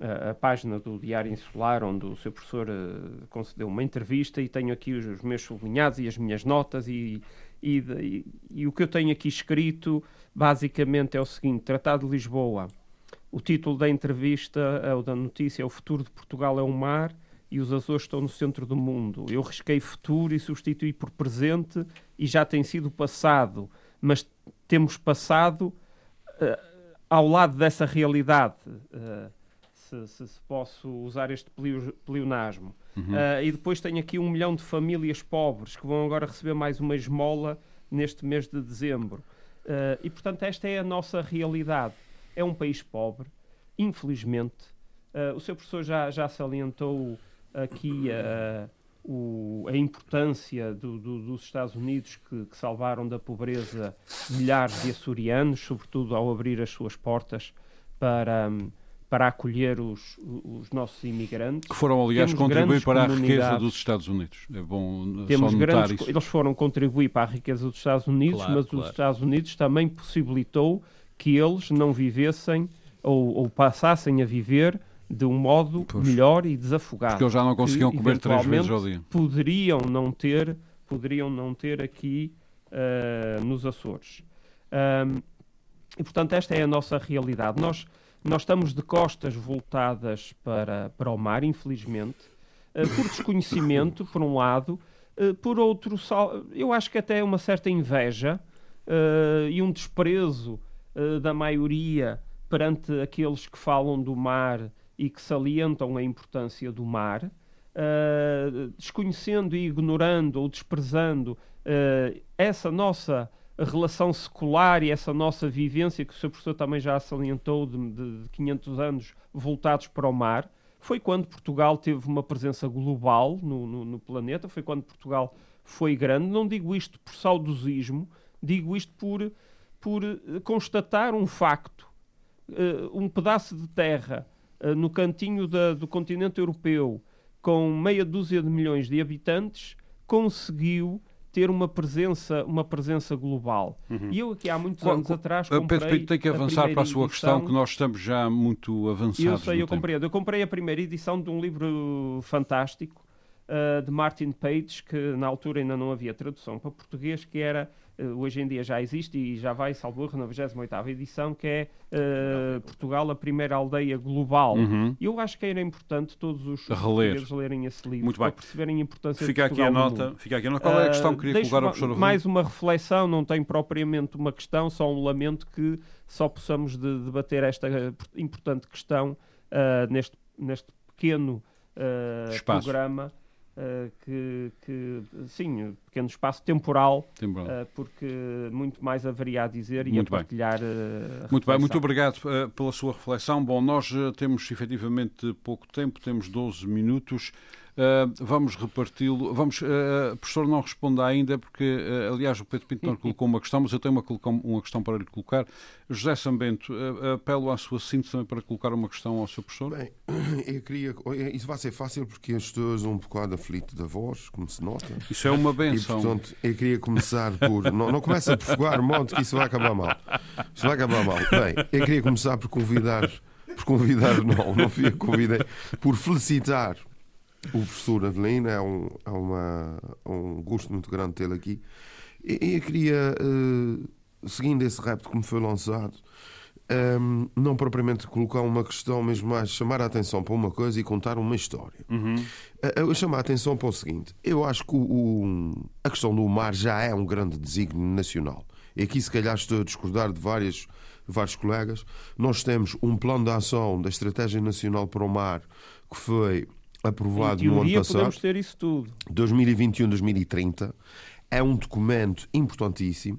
Speaker 6: a, a, página do Diário Insular, onde o seu professor uh, concedeu uma entrevista, e tenho aqui os, os meus sublinhados e as minhas notas. E, e, e o que eu tenho aqui escrito, basicamente, é o seguinte: Tratado de Lisboa o título da entrevista, ou da notícia, é O Futuro de Portugal é o Mar e os Açores estão no centro do mundo. Eu risquei futuro e substituí por presente e já tem sido passado, mas temos passado uh, ao lado dessa realidade, uh, se, se, se, posso usar este pleonasmo. Uhum. Uh, e depois tenho aqui um milhão de famílias pobres que vão agora receber mais uma esmola neste mês de dezembro. e, portanto, esta é a nossa realidade é um país pobre, infelizmente. Uh, o seu professor já, já salientou aqui uh, o, a importância do, do, dos Estados Unidos que, que, salvaram da pobreza milhares de açorianos, sobretudo ao abrir as suas portas para, um, para acolher os, os nossos imigrantes.
Speaker 2: Que foram, aliás, Temos contribuir para a riqueza dos Estados Unidos. É bom Temos só grandes, isso.
Speaker 6: Eles foram contribuir para a riqueza dos Estados Unidos, claro, mas claro. os Estados Unidos também possibilitou que eles não vivessem ou, ou passassem a viver de um modo pois. melhor e desafogado.
Speaker 2: Porque eles já não conseguiam comer três vezes ao dia.
Speaker 6: Poderiam não ter, poderiam não ter aqui uh, nos Açores. E, portanto, esta é a nossa realidade. Nós, nós estamos de costas voltadas para, para o mar, infelizmente, uh, por desconhecimento, por um lado, uh, por outro, eu acho que até uma certa inveja e um desprezo eh, da maioria perante aqueles que falam do mar e que salientam a importância do mar, uh, desconhecendo e ignorando ou desprezando uh, essa nossa relação secular e essa nossa vivência, que o seu professor também já salientou, de, de 500 anos voltados para o mar, foi quando Portugal teve uma presença global no, no, no planeta, foi quando Portugal foi grande. Não digo isto por saudosismo, digo isto por por eh, constatar um facto. Uh, um pedaço de terra uh, no cantinho da, do continente europeu, com meia dúzia de milhões de habitantes, conseguiu ter uma presença, uma presença global. Uhum. E eu aqui há muitos anos atrás comprei
Speaker 2: Pedro Pinto tem que avançar para a sua edição, questão, que nós estamos já muito avançados.
Speaker 6: Eu sei, eu compreendo. Eu comprei a primeira edição de um livro fantástico uh, de Martin Page, que na altura ainda não havia tradução para português, que era hoje em dia já existe e já vai, salvo na 28ª edição, que é uh, Portugal, a primeira aldeia global. Uhum. Eu acho que era importante todos os portugueses lerem esse livro Muito para perceberem a importância
Speaker 2: fica
Speaker 6: de Portugal
Speaker 2: aqui a nota, Fica aqui a nota. Qual é a questão que queria colocar ao professor
Speaker 6: Mais uma reflexão, não tem propriamente uma questão, só um lamento que só possamos de, debater esta importante questão neste, neste pequeno programa Uh, que, que, sim, pequeno espaço temporal, temporal. Uh, porque muito mais haveria a dizer e muito a partilhar. Uh,
Speaker 2: muito bem, muito obrigado pela sua reflexão. Bom, nós temos efetivamente pouco tempo, temos 12 minutos. Uh, vamos reparti-lo. Vamos, uh, professor, não responda ainda, porque, uh, aliás, o Pedro Pinto não colocou uma questão, mas eu tenho uma, uma questão para lhe colocar. José Sambento, uh, apelo à sua síntese também para colocar uma questão ao seu professor.
Speaker 7: Bem, eu queria. Isso vai ser fácil porque as pessoas um bocado aflito da voz, como se nota.
Speaker 2: Isso é uma benção.
Speaker 7: E, portanto, eu queria começar por. não, não começa por fogar modo que isso vai acabar mal. Isso vai acabar mal. Bem, eu queria começar por convidar. Por convidar, não, não fui convidei. Por felicitar o professor Avelino, é um, é uma, é um gosto muito grande tê-lo aqui. E eu queria, uh, seguindo esse repto que me foi lançado, um, não propriamente colocar uma questão, mas mais chamar a atenção para uma coisa e contar uma história. Uhum. Uh, eu chamo a atenção para o seguinte: eu acho que o, o, a questão do mar já é um grande desígnio nacional. E aqui, se calhar, estou a discordar de várias, vários colegas. Nós temos um plano de ação da Estratégia Nacional para o Mar que foi aprovado no ano passado.
Speaker 6: podemos ter isso tudo.
Speaker 7: 2021-2030. É um documento importantíssimo.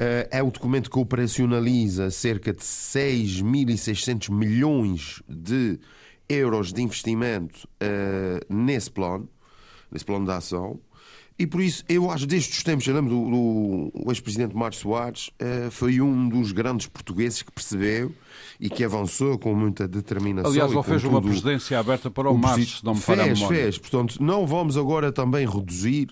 Speaker 7: Eh, é um documento que operacionaliza cerca de 6.600 milhões de euros de investimento uh, nesse plano, nesse plano de ação. E por isso, eu acho, desde os tempos, eu lembro do, do ex-presidente Mário Soares, uh, foi um dos grandes portugueses que percebeu e que avançou com muita determinação.
Speaker 2: Aliás, ele fez uma presidência aberta para o, o se não me
Speaker 7: Fez, fez. Portanto, não vamos agora também reduzir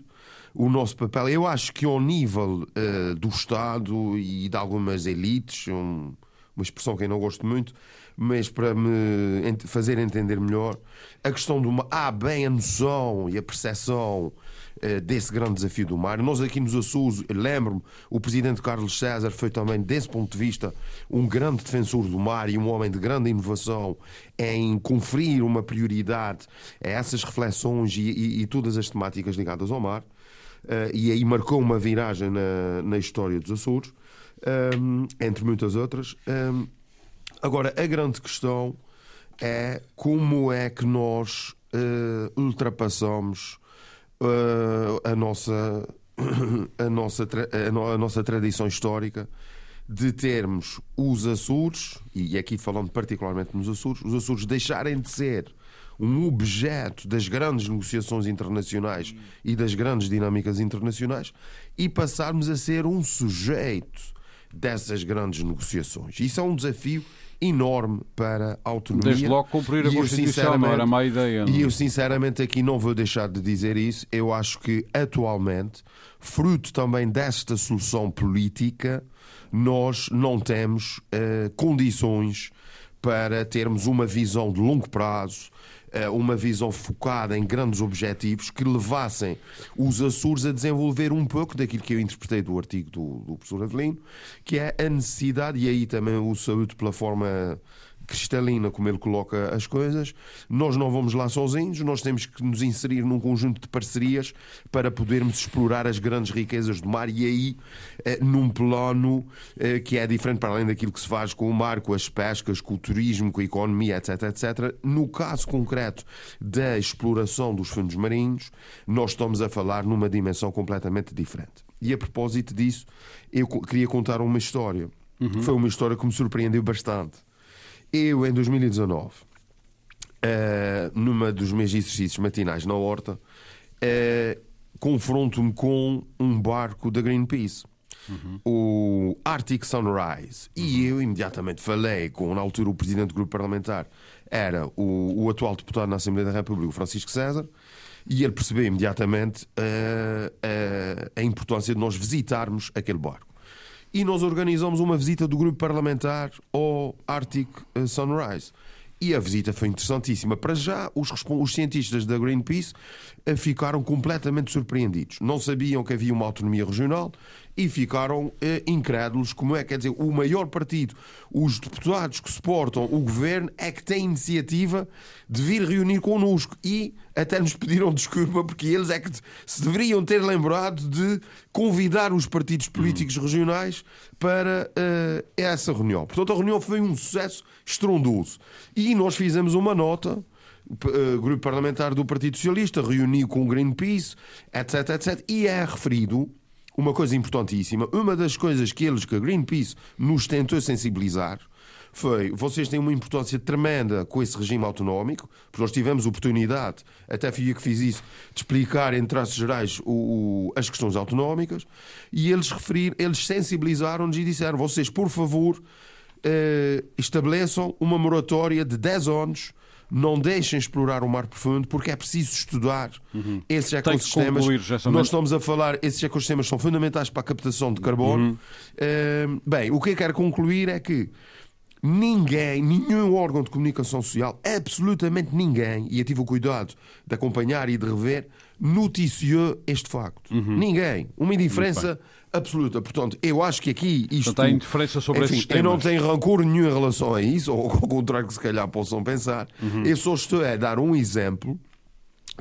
Speaker 7: o nosso papel. Eu acho que ao nível uh, do Estado e de algumas elites, um, uma expressão que eu não gosto muito, mas para me fazer entender melhor, a questão de uma. Há bem a noção e a percepção eh, desse grande desafio do mar. Nós aqui nos Açores, lembro-me, o presidente Carlos César foi também, desse ponto de vista, um grande defensor do mar e um homem de grande inovação em conferir uma prioridade a essas reflexões e, e, e todas as temáticas ligadas ao mar. Uh, e aí marcou uma viragem na, na história dos Açores, um, ehm, entre muitas outras. Um, ehm, agora, a grande questão é como é que nós uh, ultrapassamos uh, a nossa a nossa, a nossa tradição histórica de termos os Açores, e aqui falando particularmente nos Açores, os Açores deixarem de ser um objeto das grandes negociações internacionais e das grandes dinâmicas internacionais e passarmos a ser um sujeito dessas grandes negociações. Isso é um desafio enorme para a autonomia.
Speaker 2: Desde logo cumprir a Constituição, não era má ideia. Não?
Speaker 7: E eu sinceramente aqui não vou deixar de dizer isso. Eu acho que atualmente, fruto também desta solução política, nós não temos uh, condições para termos uma visão de longo prazo, uma visão focada em grandes objetivos que levassem os Açores a desenvolver um pouco daquilo que eu interpretei do artigo do, do professor Avelino, que é a necessidade, e aí também o saúde pela forma cristalina como ele coloca as coisas. Nós não vamos lá sozinhos, nós temos que nos inserir num conjunto de parcerias para podermos explorar as grandes riquezas do mar e aí eh, num plano eh, que é diferente para além daquilo que se faz com o mar, com as pescas, com o turismo, com a economia, etc, etc. No caso concreto da exploração dos fundos marinhos, nós estamos a falar numa dimensão completamente diferente. E a propósito disso, eu queria contar uma história. Uhum. Foi uma história que me surpreendeu bastante. Eu, em 2019, uh, eh, numa dos meus exercícios matinais na Horta, uh, confronto-me com um barco da Greenpeace. Uhum. O Arctic Sunrise. Uhum. E eu imediatamente falei com, na altura, o presidente do grupo parlamentar, era o, o atual deputado na Assembleia da República, o Francisco César, E ele percebeu imediatamente uh, uh, a importância de nós visitarmos aquele barco. E nós organizamos uma visita do grupo parlamentar ao Arctic Sunrise. E a visita foi interessantíssima. Para já, os, os cientistas da Greenpeace eh, ficaram completamente surpreendidos. Não sabiam que havia uma autonomia regional e ficaram eh, incrédulos. Como é? Quer dizer, o maior partido, os deputados que suportam o governo, é que têm iniciativa de vir reunir connosco. E até nos pediram desculpa porque eles é que se deveriam ter lembrado de convidar os partidos políticos uhum. regionais para uh, essa reunião. Portanto, a reunião foi um sucesso estrondoso. E nós fizemos uma nota uh, grupo parlamentar do Partido Socialista reuniu com o Greenpeace, etc, etc, e é referido uma coisa importantíssima. Uma das coisas que eles, que a Greenpeace, nos tentou sensibilizar foi: vocês têm uma importância tremenda com esse regime autonómico, porque nós tivemos oportunidade, até fui eu que fiz isso, de explicar em traços gerais o, o, as questões autonómicas, e eles referir, eles sensibilizaram-nos e disseram: vocês, por favor, eh, estabeleçam uma moratória de 10 anos não deixem explorar o mar profundo porque é preciso estudar uhum. esses ecossistemas. Concluir, Nós estamos a falar, esses ecossistemas são fundamentais para a captação de carbono. Uhum. Uh, bem, o que eu quero concluir é que ninguém, nenhum órgão de comunicação social, absolutamente ninguém, e eu tive o cuidado de acompanhar e de rever, noticiou este facto. Uhum. Ninguém. Uma indiferença absoluta. Portanto, eu acho que aqui isto.
Speaker 2: Portanto, há indiferença sobre enfim, esses temas.
Speaker 7: Eu não tenho rancor nenhum em relação a isso, ou ao contrário que se calhar possam pensar. Uhum. Eu só estou a dar um exemplo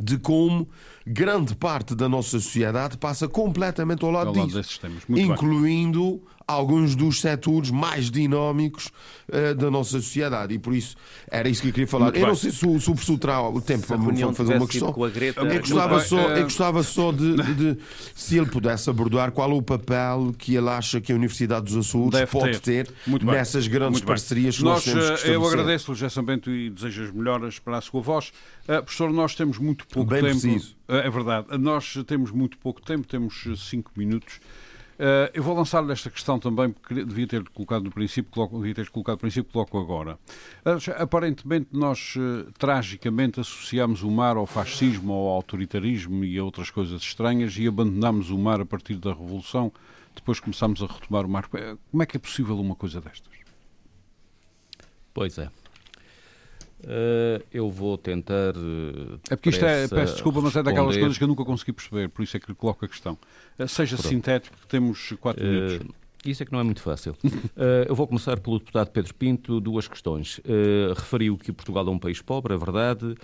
Speaker 7: de como grande parte da nossa sociedade passa completamente ao lado, ao lado disso, incluindo bem. Alguns dos setores mais dinâmicos uh, da nossa sociedade. E por isso era isso que eu queria falar. Muito eu bem. não sei se o, professor terá o tempo para fazer uma questão. Greta, eu, gostava só, eu gostava só de, de, se ele pudesse abordar qual é o papel que ele acha que a Universidade dos Açores Deve pode ter, ter nessas grandes parcerias que nós, nós temos que
Speaker 2: eh, Eu agradeço, José Bento, e desejo as melhoras para a sua voz. Uh, professor, nós temos muito pouco Bem tempo. Preciso. É verdade. Nós temos muito pouco tempo, temos cinco minutos. Uh, eu vou lançar-lhe esta questão também, porque devia ter colocado no princípio, coloco, devia ter colocado no princípio, coloco agora. Uh, aparentemente, nós uh, tragicamente associamos o mar ao fascismo, ao autoritarismo e a outras coisas estranhas e abandonamos o mar a partir da Revolução. Depois começámos a retomar o mar. Como é que é possível uma coisa destas?
Speaker 3: Pois é. Uh, eu vou tentar. Uh,
Speaker 2: é porque isto é, peço desculpa, mas é daquelas coisas que eu nunca consegui perceber, por isso é que lhe coloco a questão. Uh, seja Pronto. sintético, temos quatro minutos.
Speaker 3: Isso é que não é muito fácil. Eu vou começar pelo deputado Pedro Pinto, duas questões. Referiu que Portugal é um país pobre, é verdade.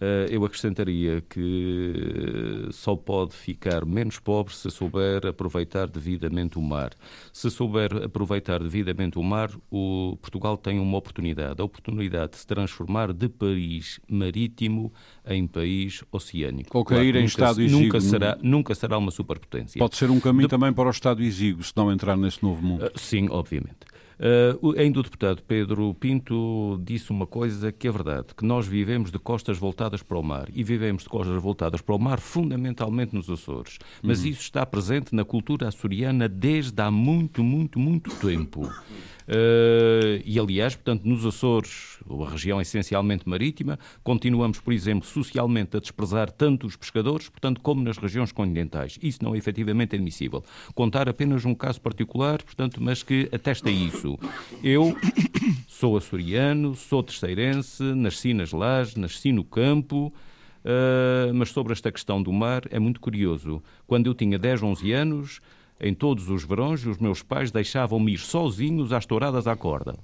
Speaker 3: Uh, eu acrescentaria que só pode ficar menos pobre se souber aproveitar devidamente o mar. Se souber aproveitar devidamente o mar, o Portugal tem uma oportunidade, a oportunidade de se transformar de país marítimo em país oceânico.
Speaker 2: Ou cair claro, em
Speaker 3: nunca,
Speaker 2: Estado exíguo.
Speaker 3: Nunca será, nunca será uma superpotência.
Speaker 2: Pode ser um caminho de... também para o Estado exíguo, se não entrar nesse novo mundo. Uh,
Speaker 3: sim, obviamente. Uh, ainda o deputado Pedro Pinto disse uma coisa que é verdade, que nós vivemos de costas voltadas para o mar e vivemos de costas voltadas para o mar fundamentalmente nos Açores. Mas uhum. isso está presente na cultura açoriana desde há muito, muito, muito tempo. Uh, e, aliás, portanto, nos Açores, a região essencialmente marítima, continuamos, por exemplo, socialmente a desprezar tanto os pescadores, portanto, como nas regiões continentais. Isso não é efetivamente admissível. Contar apenas um caso particular, portanto, mas que atesta isso. Eu sou açoriano, sou terceirense, nasci nas lajes, nasci no campo, Uh, mas sobre esta questão do mar é muito curioso. Quando eu tinha 10, 11 anos, em todos os verões, os meus pais deixavam-me ir sozinhos às touradas à corda.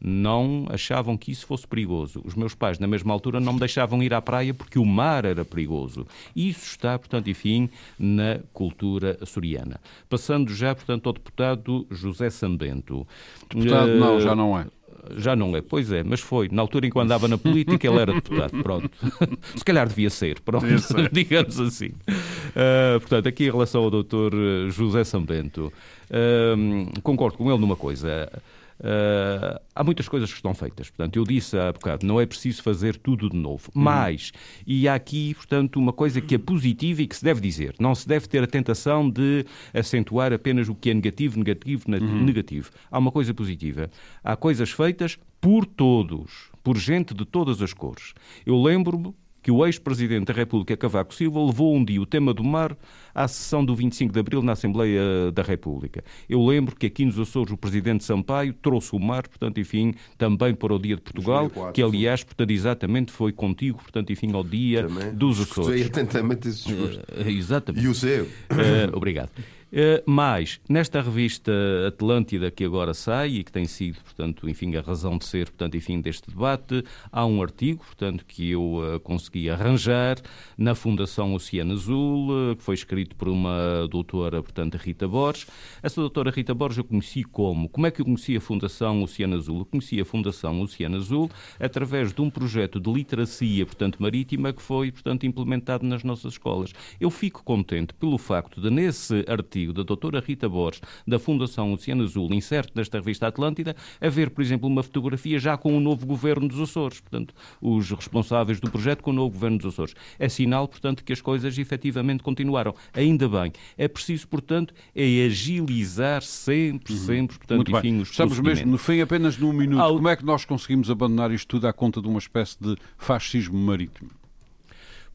Speaker 3: Não achavam que isso fosse perigoso. Os meus pais, na mesma altura, não me deixavam ir à praia porque o mar era perigoso. Isso está, portanto, enfim, na cultura açoriana. Passando já, portanto, ao deputado José Sambento.
Speaker 2: Deputado, uh... não, já não é
Speaker 3: já não é. Pois é, mas foi. Na altura em que andava na política, ele era deputado. Pronto. Se calhar devia ser. Pronto. Digamos assim. Uh, portanto, aqui em relação ao doutor José Sambento, uh, concordo com ele numa coisa. Uh, há muitas coisas que estão feitas. Portanto, eu disse há bocado, não é preciso fazer tudo de novo. Uhum. Mas, e há aqui, portanto, uma coisa que é positiva e que se deve dizer. Não se deve ter a tentação de acentuar apenas o que é negativo, negativo, uhum. negativo. Há uma coisa positiva. Há coisas feitas por todos, por gente de todas as cores. Eu lembro-me que o ex-presidente da República, Cavaco Silva, levou um dia o tema do mar à sessão do 25 de Abril na Assembleia da República. Eu lembro que aqui nos Açores o presidente Sampaio trouxe o mar, portanto, enfim, também para o Dia de Portugal, 2004, que aliás, portanto, exatamente foi contigo, portanto, enfim, ao Dia também. dos Açores.
Speaker 7: atentamente esse discurso.
Speaker 3: Uh, exatamente.
Speaker 7: E o seu. Uh,
Speaker 3: obrigado. Eh, mas, nesta revista Atlântida que agora sai e que tem sido, portanto, enfim, a razão de ser, portanto, enfim, deste debate, há um artigo, portanto, que eu uh, consegui arranjar na Fundação Oceano Azul, uh, que foi escrito por uma doutora, portanto, Rita Borges. Essa doutora Rita Borges eu conheci como? Como é que eu conheci a Fundação Oceano Azul? Eu conheci a Fundação Oceano Azul através de um projeto de literacia, portanto, marítima, que foi, portanto, implementado nas nossas escolas. Eu fico contente pelo facto de, nesse artigo, artigo da doutora Rita Borges, da Fundação Oceano Azul, incerto nesta revista Atlântida, haver, por exemplo, uma fotografia já com o novo governo dos Açores, portanto, os responsáveis do projeto com o novo governo dos Açores. É sinal, portanto, que as coisas efetivamente continuaram. Ainda bem. É preciso, portanto, é agilizar sempre, uhum. sempre, portanto,
Speaker 2: Muito enfim, bem. os Estamos mesmo no fim, apenas num minuto. Ao... Como é que nós conseguimos abandonar isto tudo à conta de uma espécie de fascismo marítimo?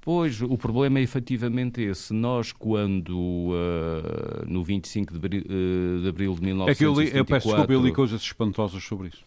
Speaker 3: Pois, o problema é efetivamente esse. Nós, quando, uh, no 25 de abril, uh, de abril de 1974... É que eu, li,
Speaker 2: eu peço desculpa, eu li coisas espantosas sobre isso.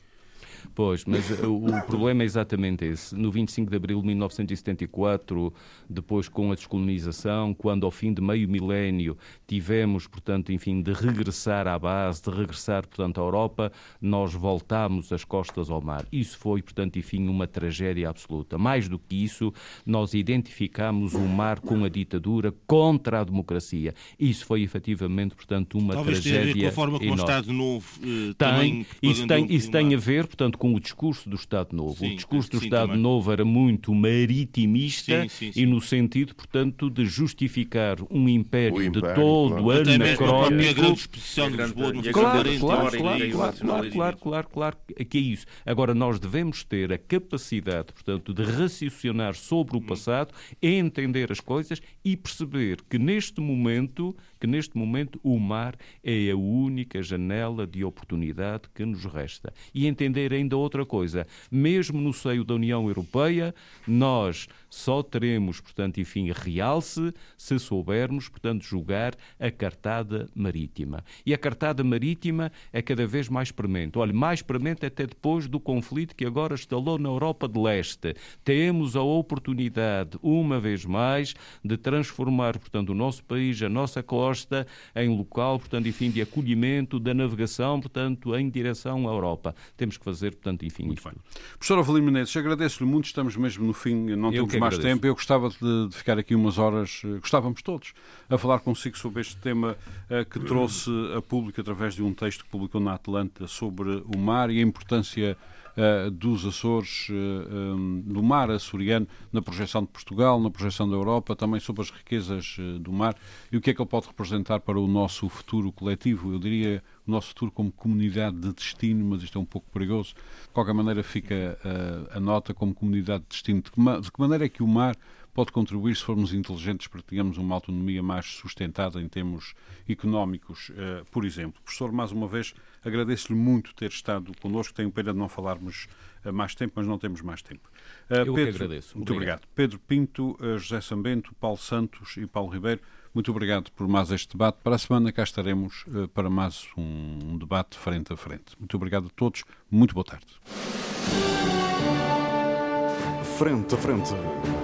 Speaker 3: Pois, mas o, o problema é exatamente esse. No 25 de abril de 1974, depois com a descolonização, quando ao fim de meio milénio tivemos, portanto, enfim, de regressar à base, de regressar, portanto, à Europa, nós voltámos as costas ao mar. Isso foi, portanto, enfim, uma tragédia absoluta. Mais do que isso, nós identificámos o mar com a ditadura contra a democracia. Isso foi efetivamente, portanto, uma
Speaker 4: Talvez
Speaker 3: tragédia.
Speaker 4: Talvez tenha a ver com a forma como
Speaker 3: enorme.
Speaker 4: o Estado Novo
Speaker 3: eh, tem, isso tem, isso tem a ver, portanto, com o discurso do Estado Novo. Sim, o discurso do sim, Estado também. Novo era muito maritimista sim, e no sentido, portanto, de justificar um império, império de todo claro. anacrónico.
Speaker 4: a grande exposição de Lisboa
Speaker 3: no claro, claro, claro, claro, claro, claro, claro, que é isso. Agora, nós devemos ter a capacidade, portanto, de raciocinar sobre o hum. passado, entender as coisas e perceber que neste momento que neste momento o mar é a única janela de oportunidade que nos resta. E entender ainda outra coisa, mesmo no seio da União Europeia, nós só teremos, portanto, enfim, realce se soubermos, portanto, jogar a cartada marítima. E a cartada marítima é cada vez mais premente. Olha, mais premente até depois do conflito que agora instalou na Europa de Leste. Temos a oportunidade, uma vez mais, de transformar, portanto, o nosso país, a nossa costa, costa em local, portanto, enfim, de acolhimento da navegação, portanto, em direção à Europa. Temos que fazer, portanto, enfim, muito
Speaker 2: isso. Bem. Professor Avelino Menezes, agradeço-lhe muito, estamos mesmo no fim, não Eu temos mais agradeço. tempo. Eu gostava de, de, ficar aqui umas horas, eh, gostávamos todos, a falar consigo sobre este tema uh, que trouxe a público através de um texto que publicou na Atlanta sobre o mar e a importância uh, dos Açores, eh, um, do mar açoriano, na projeção de Portugal, na projeção da Europa, também sobre as riquezas do mar e o que é que ele pode representar para o nosso futuro coletivo. Eu diria o nosso futuro como comunidade de destino, mas isto é um pouco perigoso. De qualquer maneira, fica a nota como comunidade de destino. De que, de que maneira é que o mar pode contribuir se formos inteligentes para que tenhamos uma autonomia mais sustentada em termos económicos, uh, por exemplo. Professor, mais uma vez, agradeço-lhe muito ter estado connosco. Tenho pena de não falarmos uh, mais tempo, mas não temos mais tempo.
Speaker 3: Uh, Eu Pedro, agradeço.
Speaker 2: Muito obrigado. obrigado. Pedro Pinto, José Sambento, Paulo Santos e Paulo Ribeiro, muito obrigado por mais este debate. Para a semana cá estaremos para mais um debate frente a frente. Muito obrigado a todos. Muito boa tarde.
Speaker 1: Frente a frente.